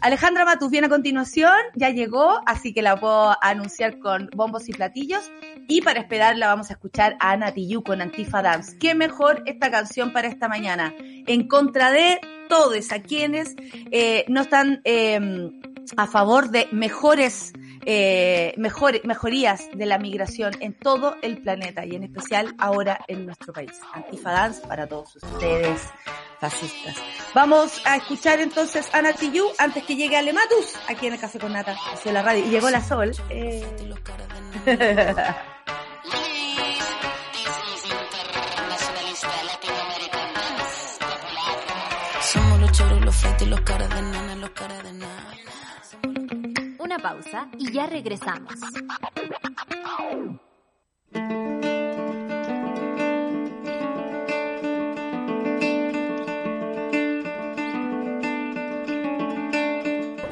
Alejandra Matus viene a continuación, ya llegó, así que la puedo anunciar con bombos y platillos. Y para esperar la vamos a escuchar a Ana Tiyu con Antifa Dance. ¿Qué mejor esta canción para esta mañana? En contra de todos a quienes eh, no están em, a favor de mejores eh, mejor, mejorías de la migración en todo el planeta y en especial ahora en nuestro país. Antifa Dance para todos ustedes fascistas. Vamos a escuchar entonces a Nati Yu antes que llegue Alematus aquí en el Café con Nata hacia la radio. Y llegó la Sol. los y caras de nana, los caras de nana una pausa y ya regresamos.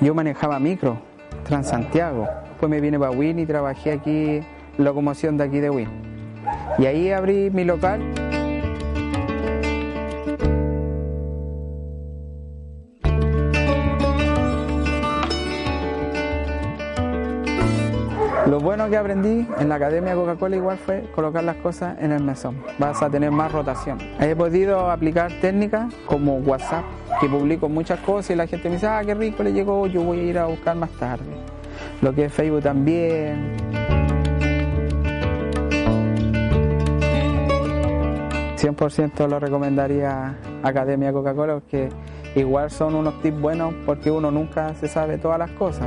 Yo manejaba micro, Transantiago. Después me vine para Win y trabajé aquí, locomoción de aquí de Win. Y ahí abrí mi local. Lo bueno que aprendí en la Academia Coca-Cola igual fue colocar las cosas en el mesón. Vas a tener más rotación. He podido aplicar técnicas como WhatsApp, que publico muchas cosas y la gente me dice, ah, qué rico le llegó, yo voy a ir a buscar más tarde. Lo que es Facebook también. ...100% lo recomendaría Academia Coca-Cola porque igual son unos tips buenos porque uno nunca se sabe todas las cosas.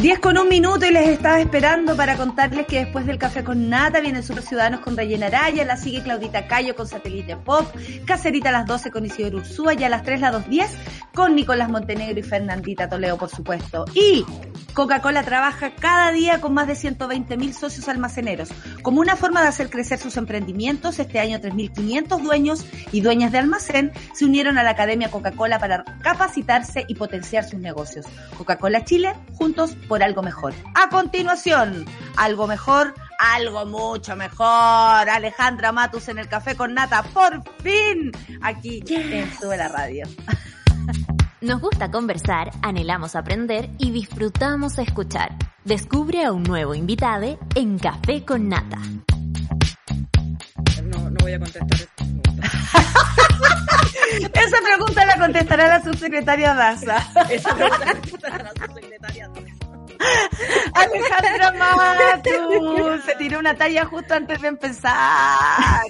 10 con un minuto y les estaba esperando para contarles que después del café con nata vienen Super Ciudadanos con Rayena Araya, la sigue Claudita Cayo con Satélite Pop, Cacerita a las 12 con Isidro Ursúa y a las 3 la 2.10 con Nicolás Montenegro y Fernandita Toledo, por supuesto. Y Coca-Cola trabaja cada día con más de 120 mil socios almaceneros. Como una forma de hacer crecer sus emprendimientos, este año 3.500 dueños y dueñas de almacén se unieron a la Academia Coca-Cola para capacitarse y potenciar sus negocios. Coca-Cola Chile, juntos por algo mejor. A continuación, algo mejor, algo mucho mejor. Alejandra Matus en el café con nata, por fin, aquí en Sube la Radio. Nos gusta conversar, anhelamos aprender y disfrutamos escuchar. Descubre a un nuevo invitado en Café con Nata. No, no voy a contestar esta pregunta. Esa pregunta la contestará la subsecretaria Daza. Esa pregunta la contestará la subsecretaria. Alejandra Matu se tiró una talla justo antes de empezar.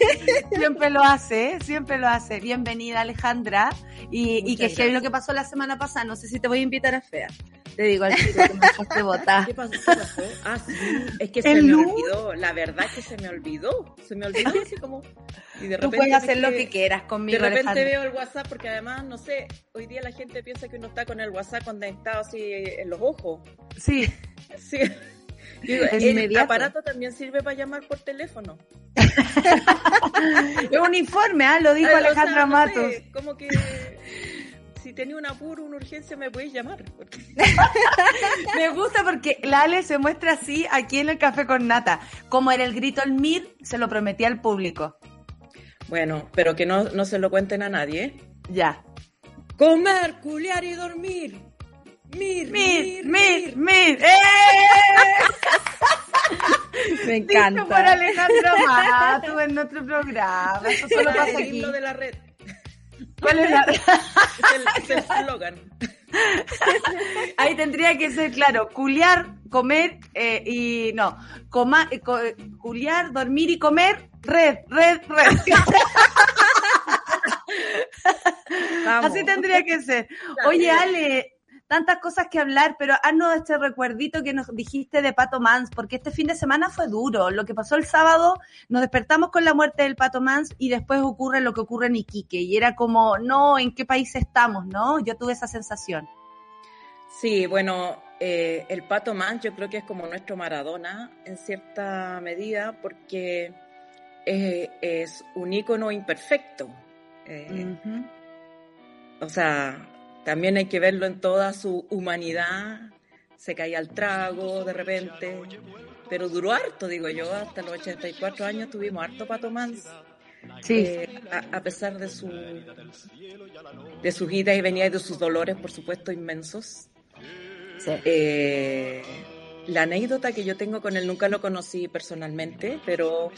Siempre lo hace, siempre lo hace. Bienvenida Alejandra. Y, y que heavy lo que pasó la semana pasada. No sé si te voy a invitar a Fea. Te digo al tiro que me dejaste botar. ¿Qué pasó? ¿Qué pasó? Ah, sí. Es que se me olvidó. La verdad es que se me olvidó. Se me olvidó así como. Y de Tú repente. puedes hacer lo que quieras De conmigo, repente Alejandra. veo el WhatsApp porque además, no sé, hoy día la gente piensa que uno está con el WhatsApp conectado así en los ojos. Sí, Sí. Digo, el inmediato. aparato también sirve para llamar por teléfono. es un informe, ¿ah? lo dijo o sea, Alejandra no Matos. sé, como que si tenía un apuro, una urgencia, me podéis llamar. porque- Me gusta porque la Ale se muestra así aquí en el café con nata. Como era el grito al MIR, se lo prometí al público. Bueno, pero que no, no se lo cuenten a nadie. ¿eh? Ya. Comer, culiar y dormir. Mir, Mir, mir, mir, mir. mir. ¡Eh! Me Dicho por encanta. Alejandra Mato en nuestro programa. Eso solo pasa aquí. de la red. ¿Cuál es la- Es el es el eslogan. Ahí tendría que ser claro, culiar, comer eh, y no, coma, eh, co- eh, culiar, dormir y comer, red, red, red. Vamos. Así tendría que ser. Oye, Ale, tantas cosas que hablar, pero haznos este recuerdito que nos dijiste de Pato Mans, porque este fin de semana fue duro. Lo que pasó el sábado, nos despertamos con la muerte del Pato Mans y después ocurre lo que ocurre en Iquique. Y era como, no, ¿en qué país estamos? ¿No? Yo tuve esa sensación. Sí, bueno, eh, el Pato Man yo creo que es como nuestro Maradona en cierta medida porque eh, es un ícono imperfecto. Eh. O sea, también hay que verlo en toda su humanidad. Se caía al trago de repente, pero duró harto, digo yo, hasta los 84 años tuvimos harto Pato Mans. Sí. Eh, a, a pesar de su de sus idas y venidas y de sus dolores, por supuesto, inmensos. Sí. Eh, la anécdota que yo tengo con él nunca lo conocí personalmente, pero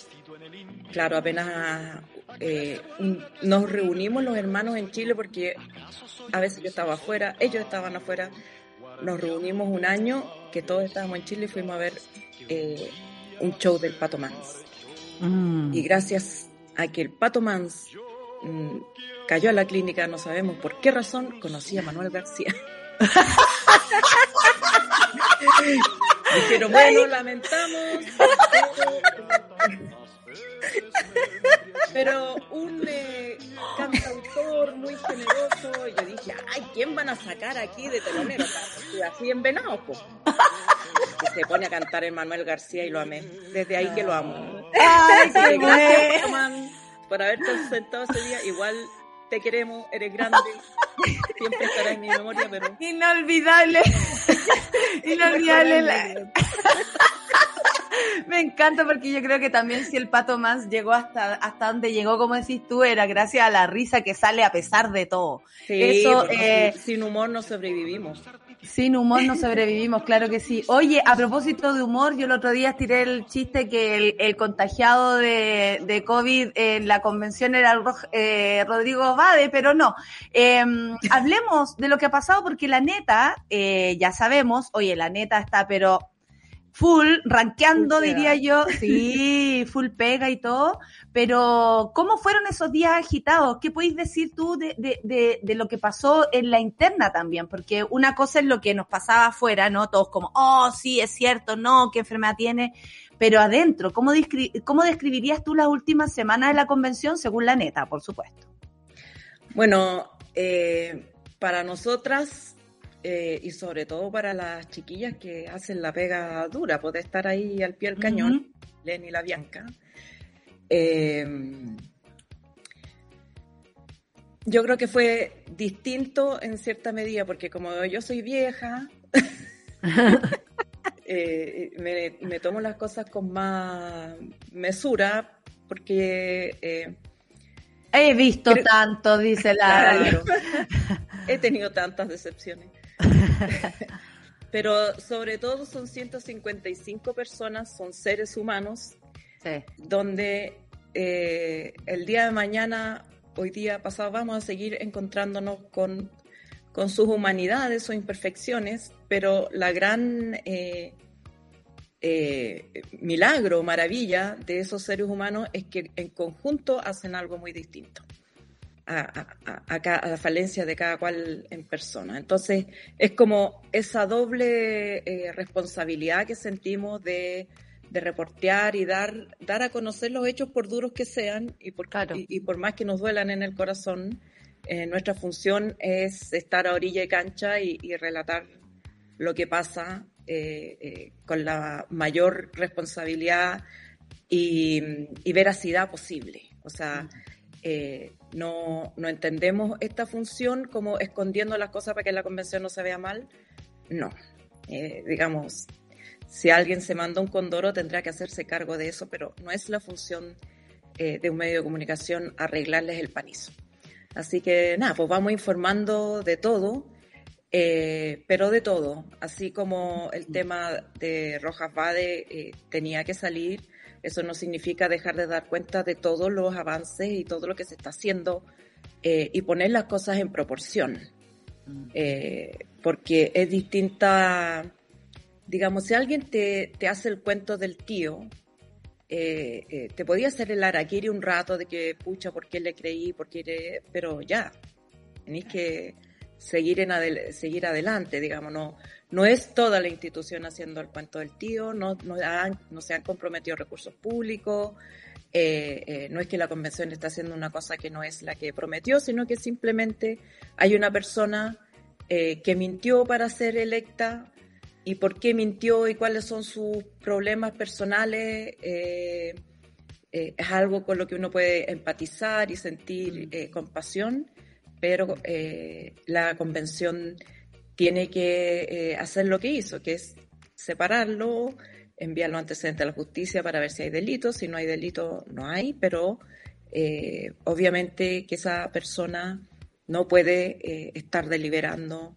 claro, apenas eh, nos reunimos los hermanos en Chile porque a veces yo estaba afuera, ellos estaban afuera, nos reunimos un año que todos estábamos en Chile y fuimos a ver eh, un show del Pato Mans. Mm. Y gracias a que el Pato Mans mm, cayó a la clínica, no sabemos por qué razón, conocí a Manuel García. Dijeron, bueno, lamentamos, pero, un eh, cantautor muy generoso. Y yo dije, ay, ¿quién van a sacar aquí de telonero? Y así en Venado, pues. Y se pone a cantar el Manuel García y lo amé. Desde ahí que lo amo. Ay, qué Gracias, Román, por haberte sentado ese día. Igual te queremos, eres grande. Siempre estará en mi memoria, pero... Inolvidable. Inolvidable. Me encanta porque yo creo que también si el Pato Más llegó hasta, hasta donde llegó, como decís tú, era gracias a la risa que sale a pesar de todo. Sí, Eso, eh, sin, humor no sobrevivimos. Sin humor no sobrevivimos, claro que sí. Oye, a propósito de humor, yo el otro día tiré el chiste que el, el contagiado de, de COVID en la convención era el eh, Rodrigo Bade, pero no. Eh, hablemos de lo que ha pasado porque la neta, eh, ya sabemos, oye, la neta está pero full, rankeando, Full diría yo, sí, full pega y todo, pero ¿cómo fueron esos días agitados? ¿Qué podéis decir tú de, de, de, de lo que pasó en la interna también? Porque una cosa es lo que nos pasaba afuera, ¿no? Todos como, oh, sí, es cierto, no, qué enfermedad tiene, pero adentro, ¿cómo, descri- cómo describirías tú las últimas semanas de la convención según la neta, por supuesto? Bueno, eh, para nosotras eh, y sobre todo para las chiquillas que hacen la pega dura, poder estar ahí al pie del cañón, Lenny y la Bianca. eh, yo creo que fue distinto en cierta medida, porque como yo soy vieja, eh, me, me tomo las cosas con más mesura, porque eh, He visto Creo- tanto, dice la... Claro. He tenido tantas decepciones. Pero sobre todo son 155 personas, son seres humanos, Sí. donde eh, el día de mañana, hoy día pasado, vamos a seguir encontrándonos con, con sus humanidades o imperfecciones, pero la gran eh, eh, milagro, maravilla de esos seres humanos es que en conjunto hacen algo muy distinto a, a- a- la falencia de cada cual en persona. Entonces, es como esa doble eh, responsabilidad que sentimos de, de reportear y dar, dar a conocer los hechos por duros que sean y por, Claro. y, y por más que nos duelan en el corazón. eh, nuestra función es estar a orilla de cancha y, y relatar lo que pasa eh, con la mayor responsabilidad y, y veracidad posible. O sea, eh, no, no entendemos esta función como escondiendo las cosas para que la convención no se vea mal. No. Eh, digamos, si alguien se manda un condoro tendrá que hacerse cargo de eso, pero no es la función eh, de un medio de comunicación arreglarles el panizo. Así que nada, pues vamos informando de todo, eh, pero de todo, así como el tema de Rojas Bade eh, tenía que salir, eso no significa dejar de dar cuenta de todos los avances y todo lo que se está haciendo eh, y poner las cosas en proporción, Eh, porque es distinta, digamos, si alguien te, te hace el cuento del tío, eh, eh, te podía hacer el araquiri un rato de que, pucha, ¿por qué le creí? ¿Por qué le-?" Pero ya, tenéis que seguir, en adel- seguir adelante, digamos, no, no es toda la institución haciendo el cuento del tío, no, no, han- no se han comprometido recursos públicos, eh, eh, no es que la convención está haciendo una cosa que no es la que prometió, sino que simplemente hay una persona eh, que mintió para ser electa. Y por qué mintió y cuáles son sus problemas personales. es algo con lo que uno puede empatizar y sentir eh, compasión, pero eh, la convención tiene que eh, hacer lo que hizo, que es separarlo, enviar los antecedentes a la justicia para ver si hay delito, si no hay delito no hay, pero eh, obviamente que esa persona no puede estar deliberando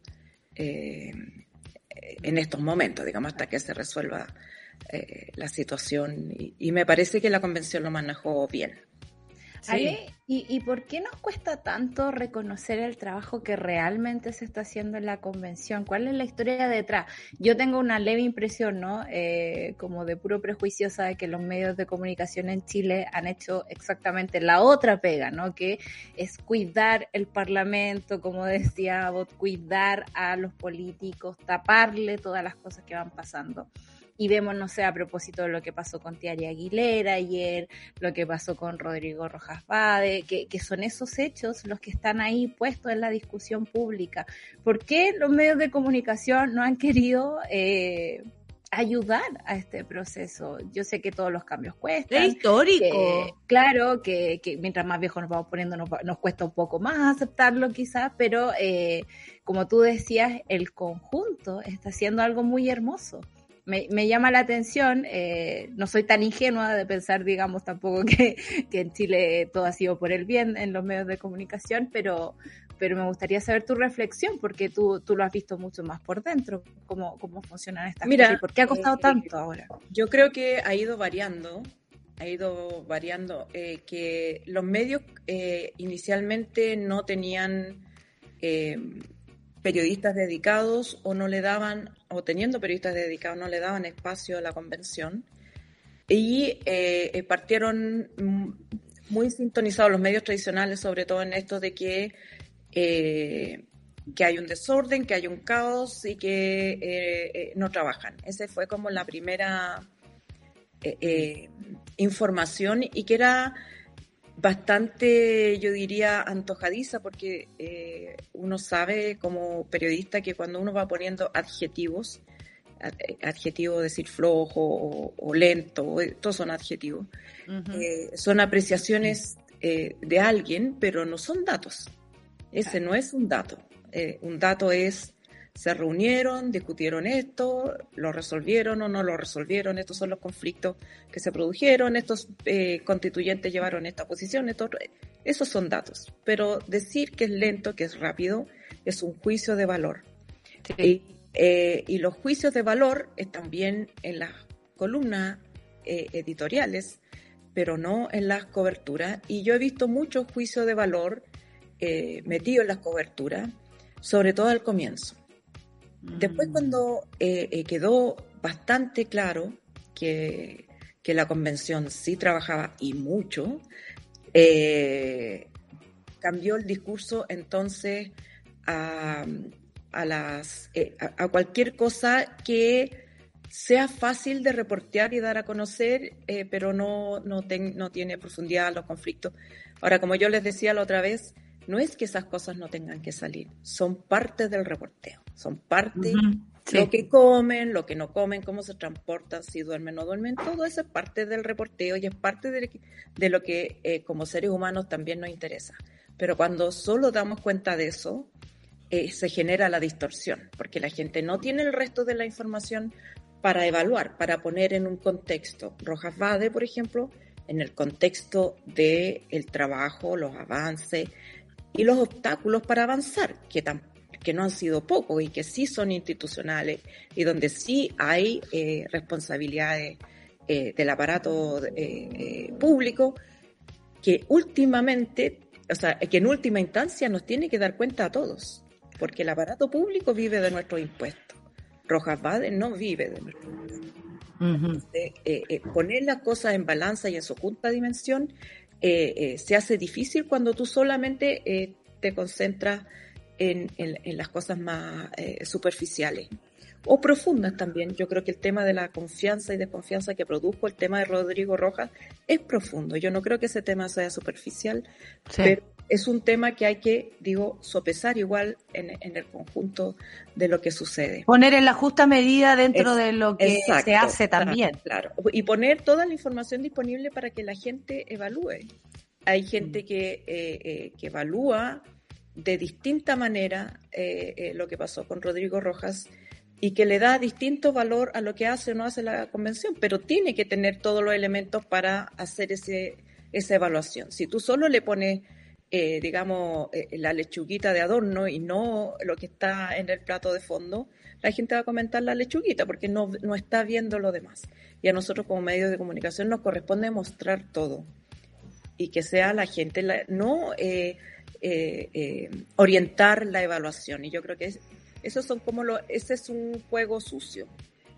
en estos momentos, digamos, hasta que se resuelva la situación. Y me parece que la convención lo manejó bien. ¿Y, ¿y por qué nos cuesta tanto reconocer el trabajo que realmente se está haciendo en la convención? ¿Cuál es la historia detrás? Yo tengo una leve impresión, ¿no? Eh, como de puro prejuiciosa de que los medios de comunicación en Chile han hecho exactamente la otra pega, ¿no? Que es cuidar el parlamento, como decía Bot, cuidar a los políticos, taparle todas las cosas que van pasando. Y vemos, no sé, a propósito de lo que pasó con Tiari Aguilera ayer, lo que pasó con Rodrigo Rojas Bade, que, que son esos hechos los que están ahí puestos en la discusión pública. ¿Por qué los medios de comunicación no han querido... Eh, ayudar a este proceso. Yo sé que todos los cambios cuestan. Es histórico. claro, que, mientras más viejos nos vamos poniendo nos, cuesta un poco más aceptarlo quizás, pero eh, como tú decías, el conjunto está haciendo algo muy hermoso. Me, llama la atención, eh, no soy tan ingenua de pensar, digamos, tampoco que, que en Chile todo ha sido por el bien en los medios de comunicación, pero, pero me gustaría saber tu reflexión, porque tú, tú lo has visto mucho más por dentro, cómo, cómo funcionan estas Mira, cosas y por qué ha costado eh, tanto ahora. Yo creo que ha ido variando, ha ido variando, eh, que los medios eh, inicialmente no tenían periodistas dedicados o no le daban, o teniendo periodistas dedicados, no le daban espacio a la convención. Y partieron muy sintonizados los medios tradicionales, sobre todo en esto de que eh, que hay un desorden, que hay un caos y que eh, eh, no trabajan. Esa fue como la primera información y que era bastante, yo diría, antojadiza porque uno sabe como periodista que cuando uno va poniendo adjetivos, adjetivo decir flojo o, lento, todos son adjetivos, son apreciaciones de alguien, pero no son datos. Ese no es un dato. Eh, un dato es, se reunieron, discutieron esto, lo resolvieron o no lo resolvieron, estos son los conflictos que se produjeron, estos eh, constituyentes llevaron esta posición, esos son datos. Pero decir que es lento, que es rápido, es un juicio de valor. Y, eh, y, los juicios de valor están bien en las columnas editoriales, pero no en las coberturas. Y yo he visto muchos juicios de valor eh, metido en las coberturas, sobre todo al comienzo. Después mm. cuando eh, eh, quedó bastante claro que, la convención sí trabajaba y mucho, cambió el discurso entonces a, las, a, cualquier cosa que sea fácil de reportear y dar a conocer, pero no, no, no tiene profundidad los conflictos. Ahora, como yo les decía la otra vez, no es que esas cosas no tengan que salir, son parte del reporteo, son parte lo que comen, lo que no comen, cómo se transportan, si duermen o no duermen, todo eso es parte del reporteo y es parte de, lo que eh, como seres humanos también nos interesa. Pero cuando solo damos cuenta de eso, eh, se genera la distorsión, porque la gente no tiene el resto de la información para evaluar, para poner en un contexto. Rojas Vade, por ejemplo, en el contexto del el trabajo, los avances, y los obstáculos para avanzar, que, que no han sido pocos y que sí son institucionales y donde sí hay eh, responsabilidades eh, del aparato eh, público que últimamente, o sea, que en última instancia nos tiene que dar cuenta a todos, porque el aparato público vive de nuestros impuestos. Rojas Bade no vive de nuestros impuestos. poner las cosas en balanza y en su junta dimensión eh, eh, se hace difícil cuando tú solamente eh, te concentras en, las cosas más superficiales o profundas también. Yo creo que el tema de la confianza y desconfianza que produjo el tema de Rodrigo Rojas es profundo. Yo no creo que ese tema sea superficial, pero es un tema que hay que, digo, sopesar igual en, el conjunto de lo que sucede. Poner en la justa medida dentro de lo que se hace también. Claro, y poner toda la información disponible para que la gente evalúe. Hay gente mm. que, eh, eh, que evalúa de distinta manera eh, lo que pasó con Rodrigo Rojas y que le da distinto valor a lo que hace o no hace la convención, pero tiene que tener todos los elementos para hacer ese, esa evaluación. Si tú solo le pones eh, digamos, eh, la lechuguita de adorno y no lo que está en el plato de fondo, la gente va a comentar la lechuguita porque no, no está viendo lo demás. Y a nosotros como medios de comunicación nos corresponde mostrar todo y que sea la gente, no eh, orientar la evaluación. Y yo creo que es, esos son como lo, ese es un juego sucio.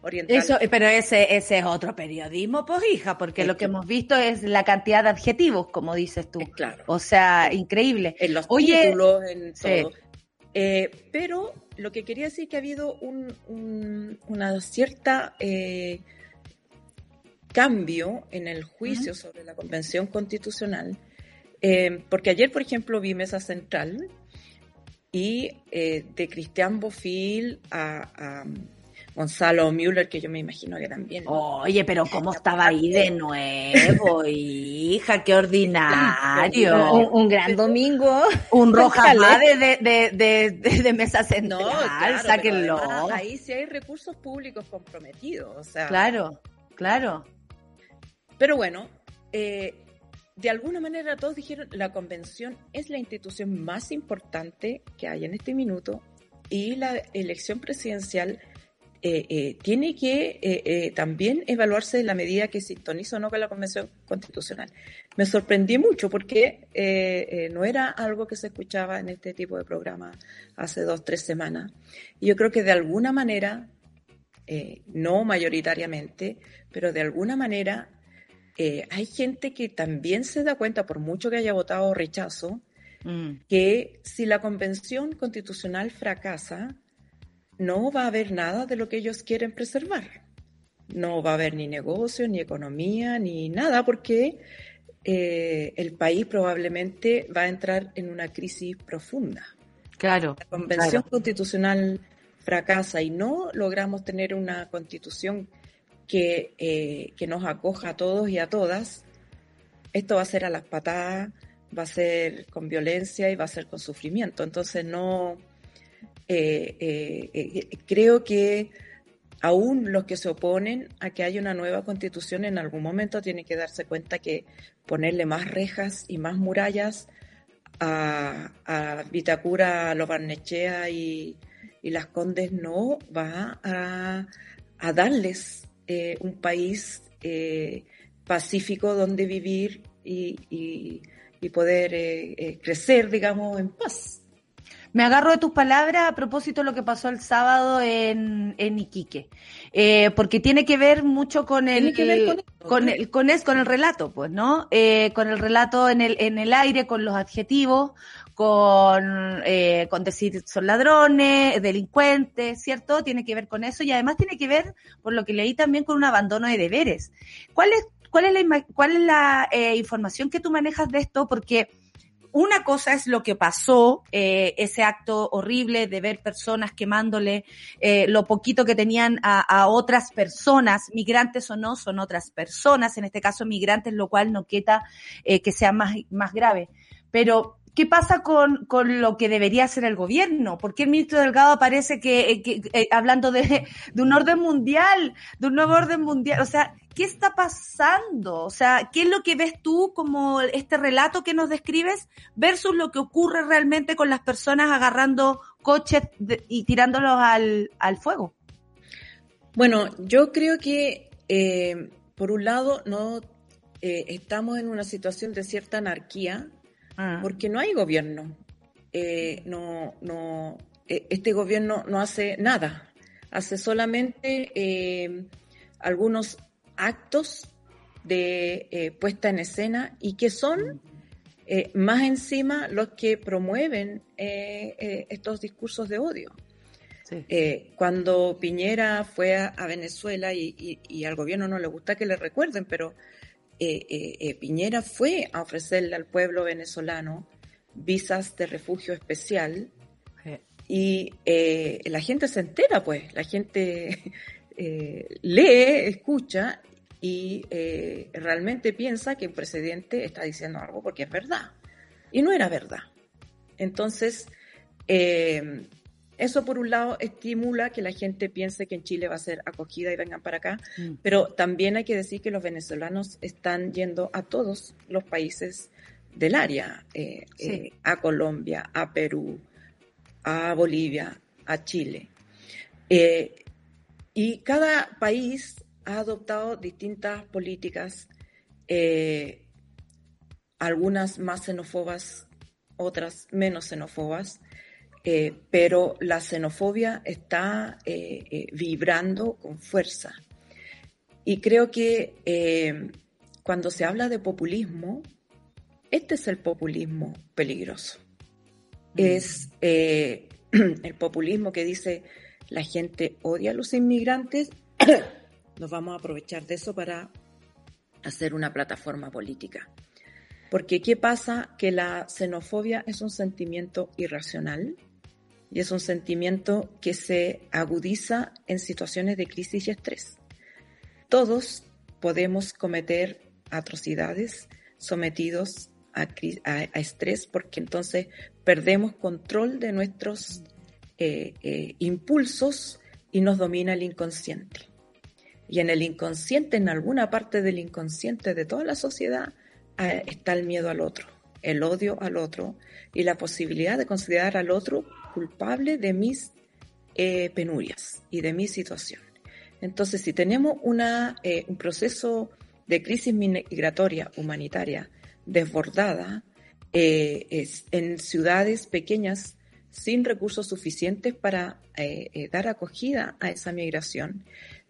Eso, pero ese, ese es otro periodismo, pues hija, porque lo que hemos visto es la cantidad de adjetivos, como dices tú. Claro. O sea, increíble. En los títulos, en todo. Eh, pero lo que quería decir que ha habido un, una cierta eh, cambio en el juicio sobre la Convención Constitucional, eh, porque ayer, por ejemplo, vi Mesa Central y eh, de Cristian Bofil a Gonzalo Müller, que yo me imagino que también. Oye, pero ¿cómo estaba ahí de nuevo, hija? ¡Qué ordinario! Un, gran domingo. Un roja de, de, de, de, mesa central, no, sáquenlo. Ahí sí hay recursos públicos comprometidos, o sea. Claro, claro. Pero bueno, eh, de alguna manera todos dijeron, la convención es la institución más importante que hay en este minuto y la elección presidencial eh, eh, tiene que eh, también evaluarse en la medida que sintoniza o no con la Convención Constitucional. Me sorprendí mucho porque no era algo que se escuchaba en este tipo de programa hace dos, tres semanas. Y yo creo que de alguna manera, no mayoritariamente, pero de alguna manera hay gente que también se da cuenta, por mucho que haya votado rechazo, mm. que si la Convención Constitucional fracasa, no va a haber nada de lo que ellos quieren preservar. No va a haber ni negocio, ni economía, ni nada, porque eh, el país probablemente va a entrar en una crisis profunda. Claro. La convención constitucional fracasa y no logramos tener una constitución que, eh, que nos acoja a todos y a todas. Esto va a ser a las patadas, va a ser con violencia y va a ser con sufrimiento. Entonces no, eh, eh, eh, creo que aún los que se oponen a que haya una nueva constitución en algún momento tienen que darse cuenta que ponerle más rejas y más murallas a, Vitacura, a Lobarnechea y, y las Condes no va a, darles un país pacífico donde vivir y poder crecer, digamos, en paz. Me agarro de tus palabras a propósito de lo que pasó el sábado en, en Iquique, eh, porque tiene que ver mucho con el, con, el, con, el, con el relato, pues, ¿no? Eh, con el relato en el, en el aire, con los adjetivos, con, eh, con decir son ladrones, delincuentes, ¿cierto? Tiene que ver con eso y además tiene que ver, por lo que leí también, con un abandono de deberes. ¿Cuál es, cuál es la, cuál es la eh, información que tú manejas de esto? Porque una cosa es lo que pasó, eh, ese acto horrible de ver personas quemándole eh, lo poquito que tenían a, otras personas, migrantes o no, son otras personas, en este caso migrantes, lo cual no quita eh, que sea más, más grave. Pero ¿Qué pasa con, con, lo que debería hacer el gobierno? ¿Por qué el ministro Delgado parece que, eh, hablando de, de, un orden mundial, de un nuevo orden mundial? O sea, ¿qué está pasando? O sea, ¿qué es lo que ves tú como este relato que nos describes versus lo que ocurre realmente con las personas agarrando coches y tirándolos al, al, fuego? Bueno, yo creo que, eh, por un lado, no eh, estamos en una situación de cierta anarquía Ah. porque no hay gobierno. Eh, no, no, eh, este gobierno no hace nada, hace solamente algunos actos de puesta en escena y que son más encima los que promueven estos discursos de odio. cuando Piñera fue a, Venezuela y, y, al gobierno no le gusta que le recuerden, pero eh, eh, eh, Piñera fue a ofrecerle al pueblo venezolano visas de refugio especial y la gente se entera, pues, la gente lee, escucha y realmente piensa que el presidente está diciendo algo porque es verdad. Y no era verdad. Entonces, eso por un lado estimula que la gente piense que en Chile va a ser acogida y vengan para acá, mm. pero también hay que decir que los venezolanos están yendo a todos los países del área, eh, eh, a Colombia, a Perú, a Bolivia, a Chile. Eh, y cada país ha adoptado distintas políticas, algunas más xenófobas, otras menos xenófobas, eh, pero la xenofobia está eh, eh, vibrando con fuerza. Y creo que cuando se habla de populismo, este es el populismo peligroso. Mm. Es el populismo que dice la gente odia a los inmigrantes, nos vamos a aprovechar de eso para hacer una plataforma política. Porque ¿qué pasa? Que la xenofobia es un sentimiento irracional y es un sentimiento que se agudiza en situaciones de crisis y estrés. Todos podemos cometer atrocidades sometidos a, estrés porque entonces perdemos control de nuestros eh, eh, impulsos y nos domina el inconsciente. Y en el inconsciente, en alguna parte del inconsciente de toda la sociedad, eh, está el miedo al otro, el odio al otro y la posibilidad de considerar al otro culpable de mis eh, penurias y de mi situación. Entonces, si tenemos eh, un proceso de crisis migratoria humanitaria desbordada en ciudades pequeñas sin recursos suficientes para dar acogida a esa migración,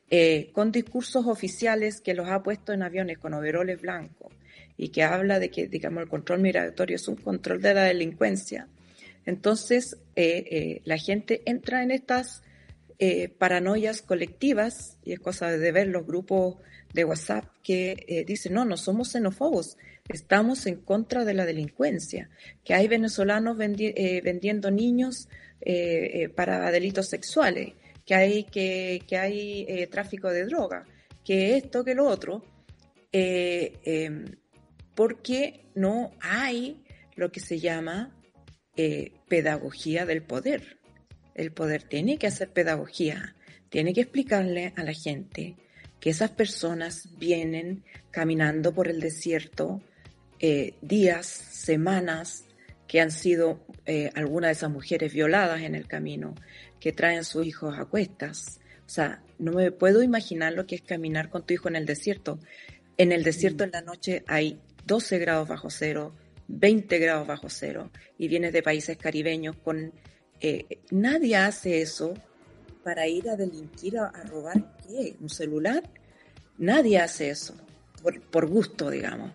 eh, con discursos oficiales que los ha puesto en aviones con overoles blancos y que habla de que, digamos, el control migratorio es un control de la delincuencia, entonces eh, eh, la gente entra en estas paranoias colectivas, y es cosa de ver los grupos de WhatsApp que dicen, no, no somos xenófobos, estamos en contra de la delincuencia, que hay venezolanos vendiendo niños para delitos sexuales que hay, que, hay eh, tráfico de droga, que esto, que lo otro, eh, em, porque no hay lo que se llama eh, pedagogía del poder. El poder tiene que hacer pedagogía, tiene que explicarle a la gente que esas personas vienen caminando por el desierto días, semanas, que han sido algunas de esas mujeres violadas en el camino, que traen sus hijos a cuestas. O sea, no me puedo imaginar lo que es caminar con tu hijo en el desierto. En el desierto en la noche hay 12 grados bajo cero, 20 grados bajo cero, y vienes de países caribeños con... Eh, nadie hace eso para ir a delinquir, a, robar, ¿qué? ¿Un celular? Nadie hace eso, por, por gusto, digamos.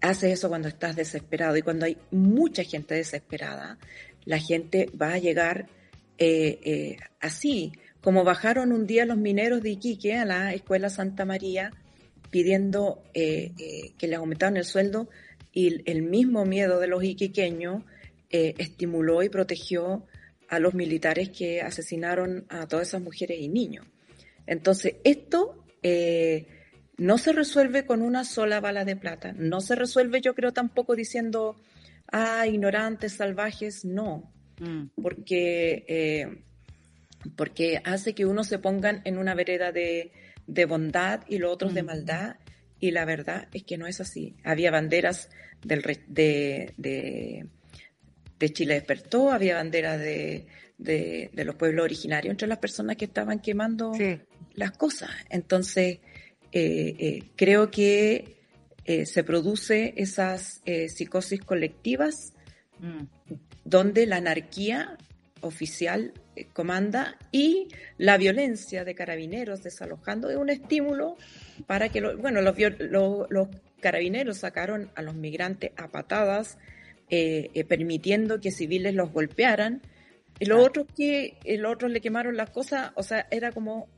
Hace eso cuando estás desesperado y cuando hay mucha gente desesperada, la gente va a llegar eh, eh, así, como bajaron un día los mineros de Iquique a la Escuela Santa María pidiendo eh, que les aumentaran el sueldo y el mismo miedo de los iquiqueños estimuló y protegió a los militares que asesinaron a todas esas mujeres y niños. Entonces, esto no se resuelve con una sola bala de plata, no se resuelve yo creo tampoco diciendo, ah, ignorantes, salvajes, no. Mm. porque, eh, porque hace que uno se pongan en una vereda de, bondad y los otros de mm. maldad, y la verdad es que no es así. Había banderas del, de, de, Chile despertó, había banderas de, de, los pueblos originarios entre las personas que estaban quemando las cosas. Entonces, eh, eh, creo que se produce esas psicosis colectivas donde la anarquía oficial eh, comanda y la violencia de carabineros desalojando es un estímulo para que, bueno, los, los, carabineros sacaron a los migrantes a patadas, eh, eh, permitiendo que civiles los golpearan. Y los otros que, los otros le quemaron las cosas, o sea, era como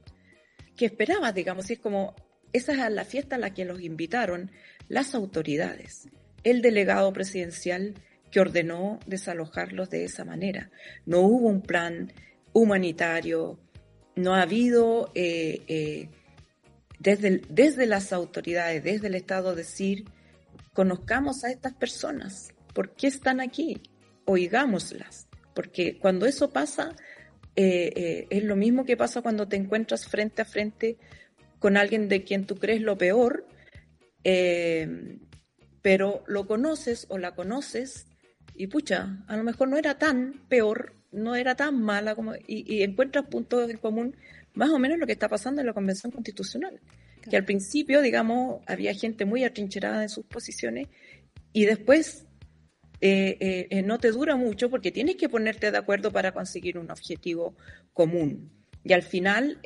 que esperabas, digamos, y es como, esa es la fiesta a la que los invitaron las autoridades, el delegado presidencial, que ordenó desalojarlos de esa manera. No hubo un plan humanitario, no ha habido eh, eh, desde, desde las autoridades, desde el Estado decir, conozcamos a estas personas, ¿por qué están aquí? Oigámoslas, porque cuando eso pasa, eh, es lo mismo que pasa cuando te encuentras frente a frente con alguien de quien tú crees lo peor, pero lo conoces o la conoces y pucha, a lo mejor no era tan peor, no era tan mala como y, encuentras puntos en común más o menos lo que está pasando en la Convención Constitucional. Que al principio, digamos, había gente muy atrincherada en sus posiciones y después eh, eh, eh, no te dura mucho porque tienes que ponerte de acuerdo para conseguir un objetivo común. Y al final,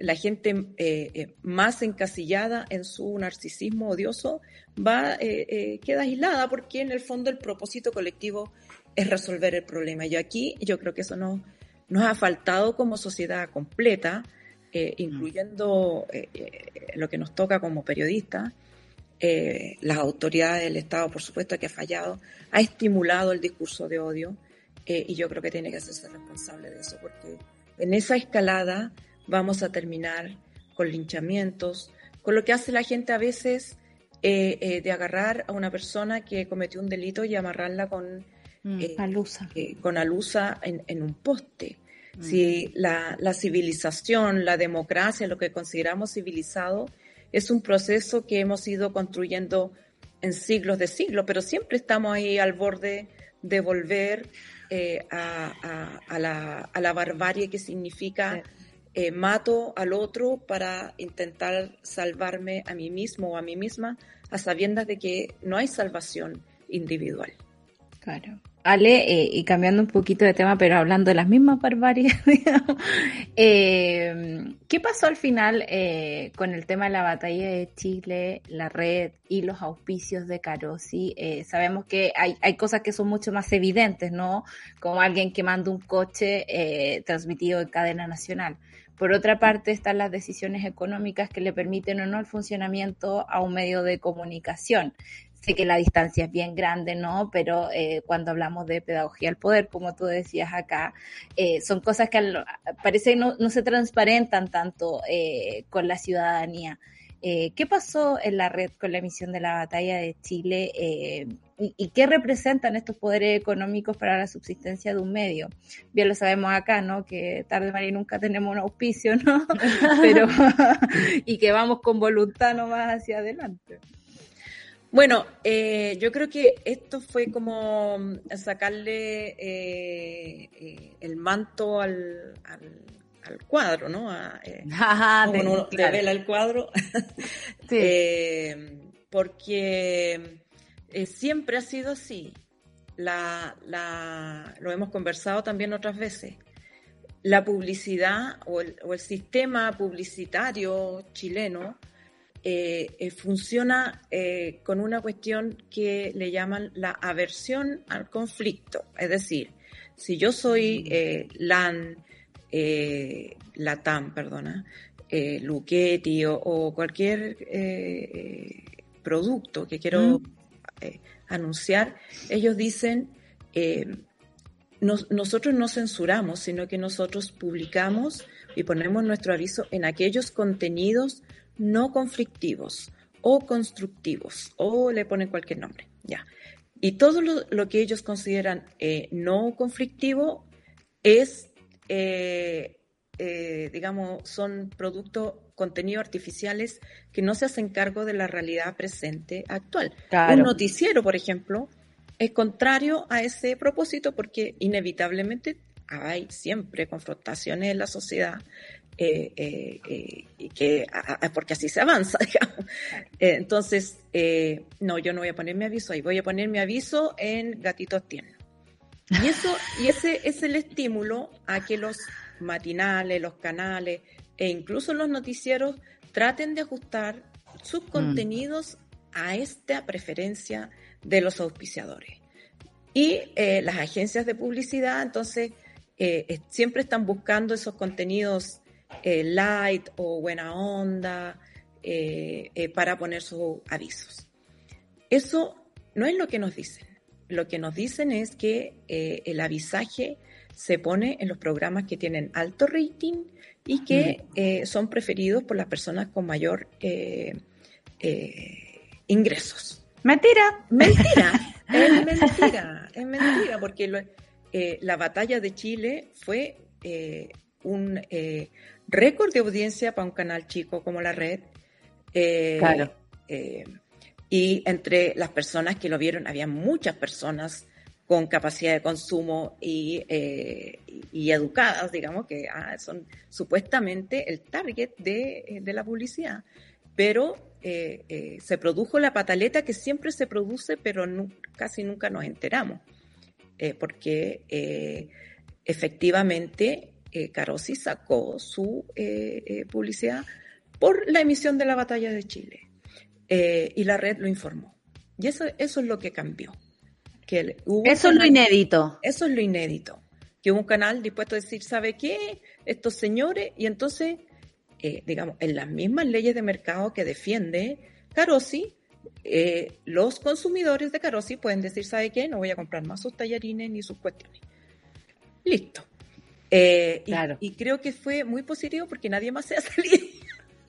la gente eh, eh, más encasillada en su narcisismo odioso va eh, queda aislada porque en el fondo el propósito colectivo es resolver el problema. Y aquí yo creo que eso no, nos ha faltado como sociedad completa, eh, incluyendo eh, eh, lo que nos toca como periodistas. las autoridades del Estado, por supuesto, que ha fallado, ha estimulado el discurso de odio y yo creo que tiene que hacerse responsable de eso, porque en esa escalada vamos a terminar con linchamientos, con lo que hace la gente a veces de agarrar a una persona que cometió un delito y amarrarla con Mm, eh, alusa. Eh, con alusa en, en un poste. Mm. Si la, la, civilización, la democracia, lo que consideramos civilizado, es un proceso que hemos ido construyendo en siglos de siglos, pero siempre estamos ahí al borde de volver eh, a, a, a, la, a, la, barbarie que significa eh, mato al otro para intentar salvarme a mí mismo o a mí misma, a sabiendas de que no hay salvación individual. Claro. Ale, eh, y cambiando un poquito de tema, pero hablando de las mismas barbaries, eh, ¿qué pasó al final eh, con el tema de la batalla de Chile, la red y los auspicios de Carosi? sabemos que hay, hay, cosas que son mucho más evidentes, ¿no? Como alguien que manda un coche transmitido en cadena nacional. Por otra parte, están las decisiones económicas que le permiten o no el funcionamiento a un medio de comunicación sé que la distancia es bien grande, ¿no? Pero eh, cuando hablamos de pedagogía al poder, como tú decías acá, eh, son cosas que parece no, no se transparentan tanto eh, con la ciudadanía. ¿Qué pasó en la red con la emisión de la batalla de Chile y, y, qué representan estos poderes económicos para la subsistencia de un medio? Bien lo sabemos acá, ¿no? Que tarde María nunca tenemos un auspicio, ¿no? Pero y que vamos con voluntad nomás hacia adelante. Bueno, eh, yo creo que esto fue como sacarle eh, eh, el manto al, al, cuadro, ¿no? A, Ajá, de, uno vela el cuadro. porque siempre ha sido así. La, la, lo hemos conversado también otras veces. La publicidad o el, o el sistema publicitario chileno eh, eh, funciona eh, con una cuestión que le llaman la aversión al conflicto. Es decir, si yo soy mm. LAN, LATAM, perdona, Luchetti o, cualquier producto que quiero mm. anunciar, ellos dicen, nosotros no censuramos, sino que nosotros publicamos y ponemos nuestro aviso en aquellos contenidos no conflictivos o constructivos, o le ponen cualquier nombre, ya. Y todo lo, que ellos consideran eh, no conflictivo es, eh, eh, digamos, son productos, contenidos artificiales que no se hacen cargo de la realidad presente actual. Un noticiero, por ejemplo, es contrario a ese propósito porque inevitablemente hay siempre confrontaciones en la sociedad eh, eh, eh, que, porque así se avanza, digamos. entonces, no, yo no voy a poner mi aviso ahí, voy a poner mi aviso en gatitos tiernos. Y, eso, y ese es el estímulo a que los matinales, los canales e incluso los noticieros traten de ajustar sus mm. contenidos a esta preferencia de los auspiciadores. Y las agencias de publicidad, entonces, siempre están buscando esos contenidos eh, light o buena onda eh, eh, para poner sus avisos. Eso no es lo que nos dicen. Lo que nos dicen es que el avisaje se pone en los programas que tienen alto rating y que mm. son preferidos por las personas con mayor ingresos. Mentira. Mentira. es mentira. Es mentira, porque la batalla de Chile fue un récord de audiencia para un canal chico como la red. Eh, claro. Eh, y entre las personas que lo vieron, había muchas personas con capacidad de consumo y, eh, y educadas, digamos, que ah, son supuestamente el target de, de la publicidad. Pero se produjo la pataleta que siempre se produce, pero casi nunca nos enteramos, porque efectivamente eh, Carosi sacó su eh, eh, publicidad por la emisión de la batalla de Chile y la red lo informó. Y eso, eso es lo que cambió. que hubo Eso es lo inédito. Eso es lo inédito. Que hubo un canal dispuesto a decir, ¿sabe qué? Estos señores, y entonces, eh, digamos, en las mismas leyes de mercado que defiende Carosi, eh, los consumidores de Carosi pueden decir, ¿sabe qué? No voy a comprar más sus tallarines ni sus cuestiones. Listo. Eh, Claro. y, creo que fue muy positivo porque nadie más se ha salido.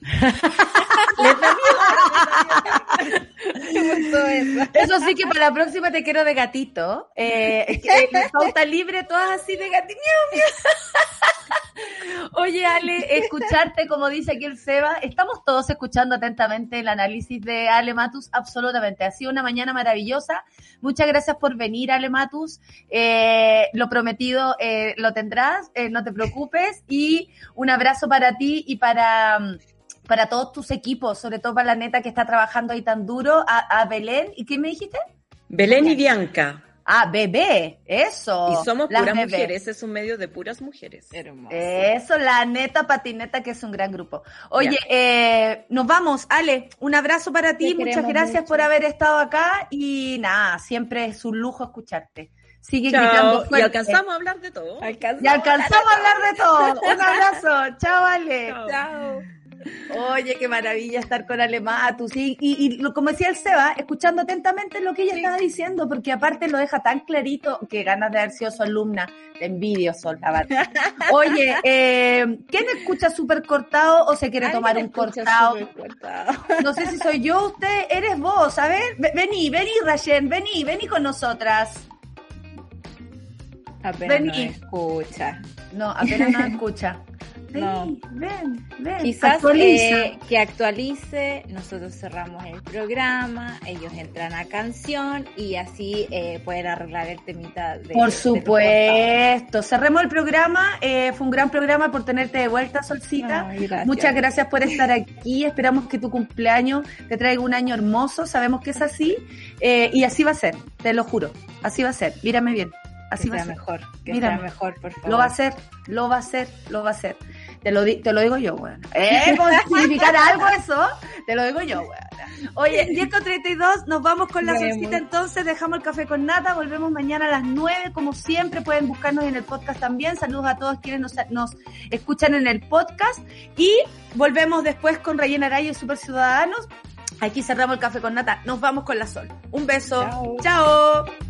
Les da miedo. Eso sí que para la próxima te quiero de gatito. Eh, pauta libre, todas así de gatito. Oye, Ale, escucharte, como dice aquí el Seba, estamos todos escuchando atentamente el análisis de Ale Matus, absolutamente. Ha sido una mañana maravillosa. Muchas gracias por venir, Ale Matus. Eh, lo prometido eh, lo tendrás, eh, no te preocupes. Y un abrazo para ti y para, mm, para todos tus equipos, sobre todo para la neta que está trabajando ahí tan duro, a, a Belén. ¿Y qué me dijiste? Belén y Bianca. Ah, bebé, eso. Y somos Las puras bebés. mujeres, es un medio de puras mujeres. Hermoso. Eso, la neta patineta, que es un gran grupo. Oye, eh, nos vamos, Ale, un abrazo para ti, Te muchas gracias mucho. por haber estado acá y nada, siempre es un lujo escucharte. Sigue Chao. gritando Y fuerte. alcanzamos a hablar de todo. Alcanzamos Y alcanzamos a hablar de todo. Un abrazo. Chao, Ale. Chao. Chao. Oye, qué maravilla estar con Ale Matus. Y, y, como decía el Seba, escuchando atentamente lo que ella estaba diciendo, porque aparte lo deja tan clarito que ganas de haber sido su alumna. Te envidio, Sol, la verdad. Oye, eh, ¿quién escucha súper cortado o se quiere tomar un cortado? No sé si soy yo, usted, eres vos, a ver, Ve- vení, vení, Rayen, vení, vení con nosotras. Apenas Vení. nos escucha. No, apenas nos escucha. No. Ven, ven. Quizás actualiza. eh, que actualice, nosotros cerramos el programa, ellos entran a canción y así eh, pueden arreglar el temita de Por de supuesto. Cerremos el programa. Eh, fue un gran programa por tenerte de vuelta, Solcita. Ay, gracias. Muchas gracias por estar aquí. Esperamos que tu cumpleaños te traiga un año hermoso. Sabemos que es así. Eh, y así va a ser, te lo juro. Así va a ser. Mírame bien. Así que va a ser. mejor, que Mira, sea mejor, por favor. Lo va a hacer, lo va a hacer, lo va a hacer. Te lo, te lo digo yo, weón. ¿Eh? ¿Cómo significar algo eso? Te lo digo yo, weón. Oye, 10 con 32, nos vamos con la solcita entonces, dejamos el café con nata, volvemos mañana a las 9, como siempre, pueden buscarnos en el podcast también. Saludos a todos quienes nos, nos escuchan en el podcast y volvemos después con Rayena Araya y Super Ciudadanos. Aquí cerramos el café con nata, nos vamos con la sol. Un beso. Chao. Chao.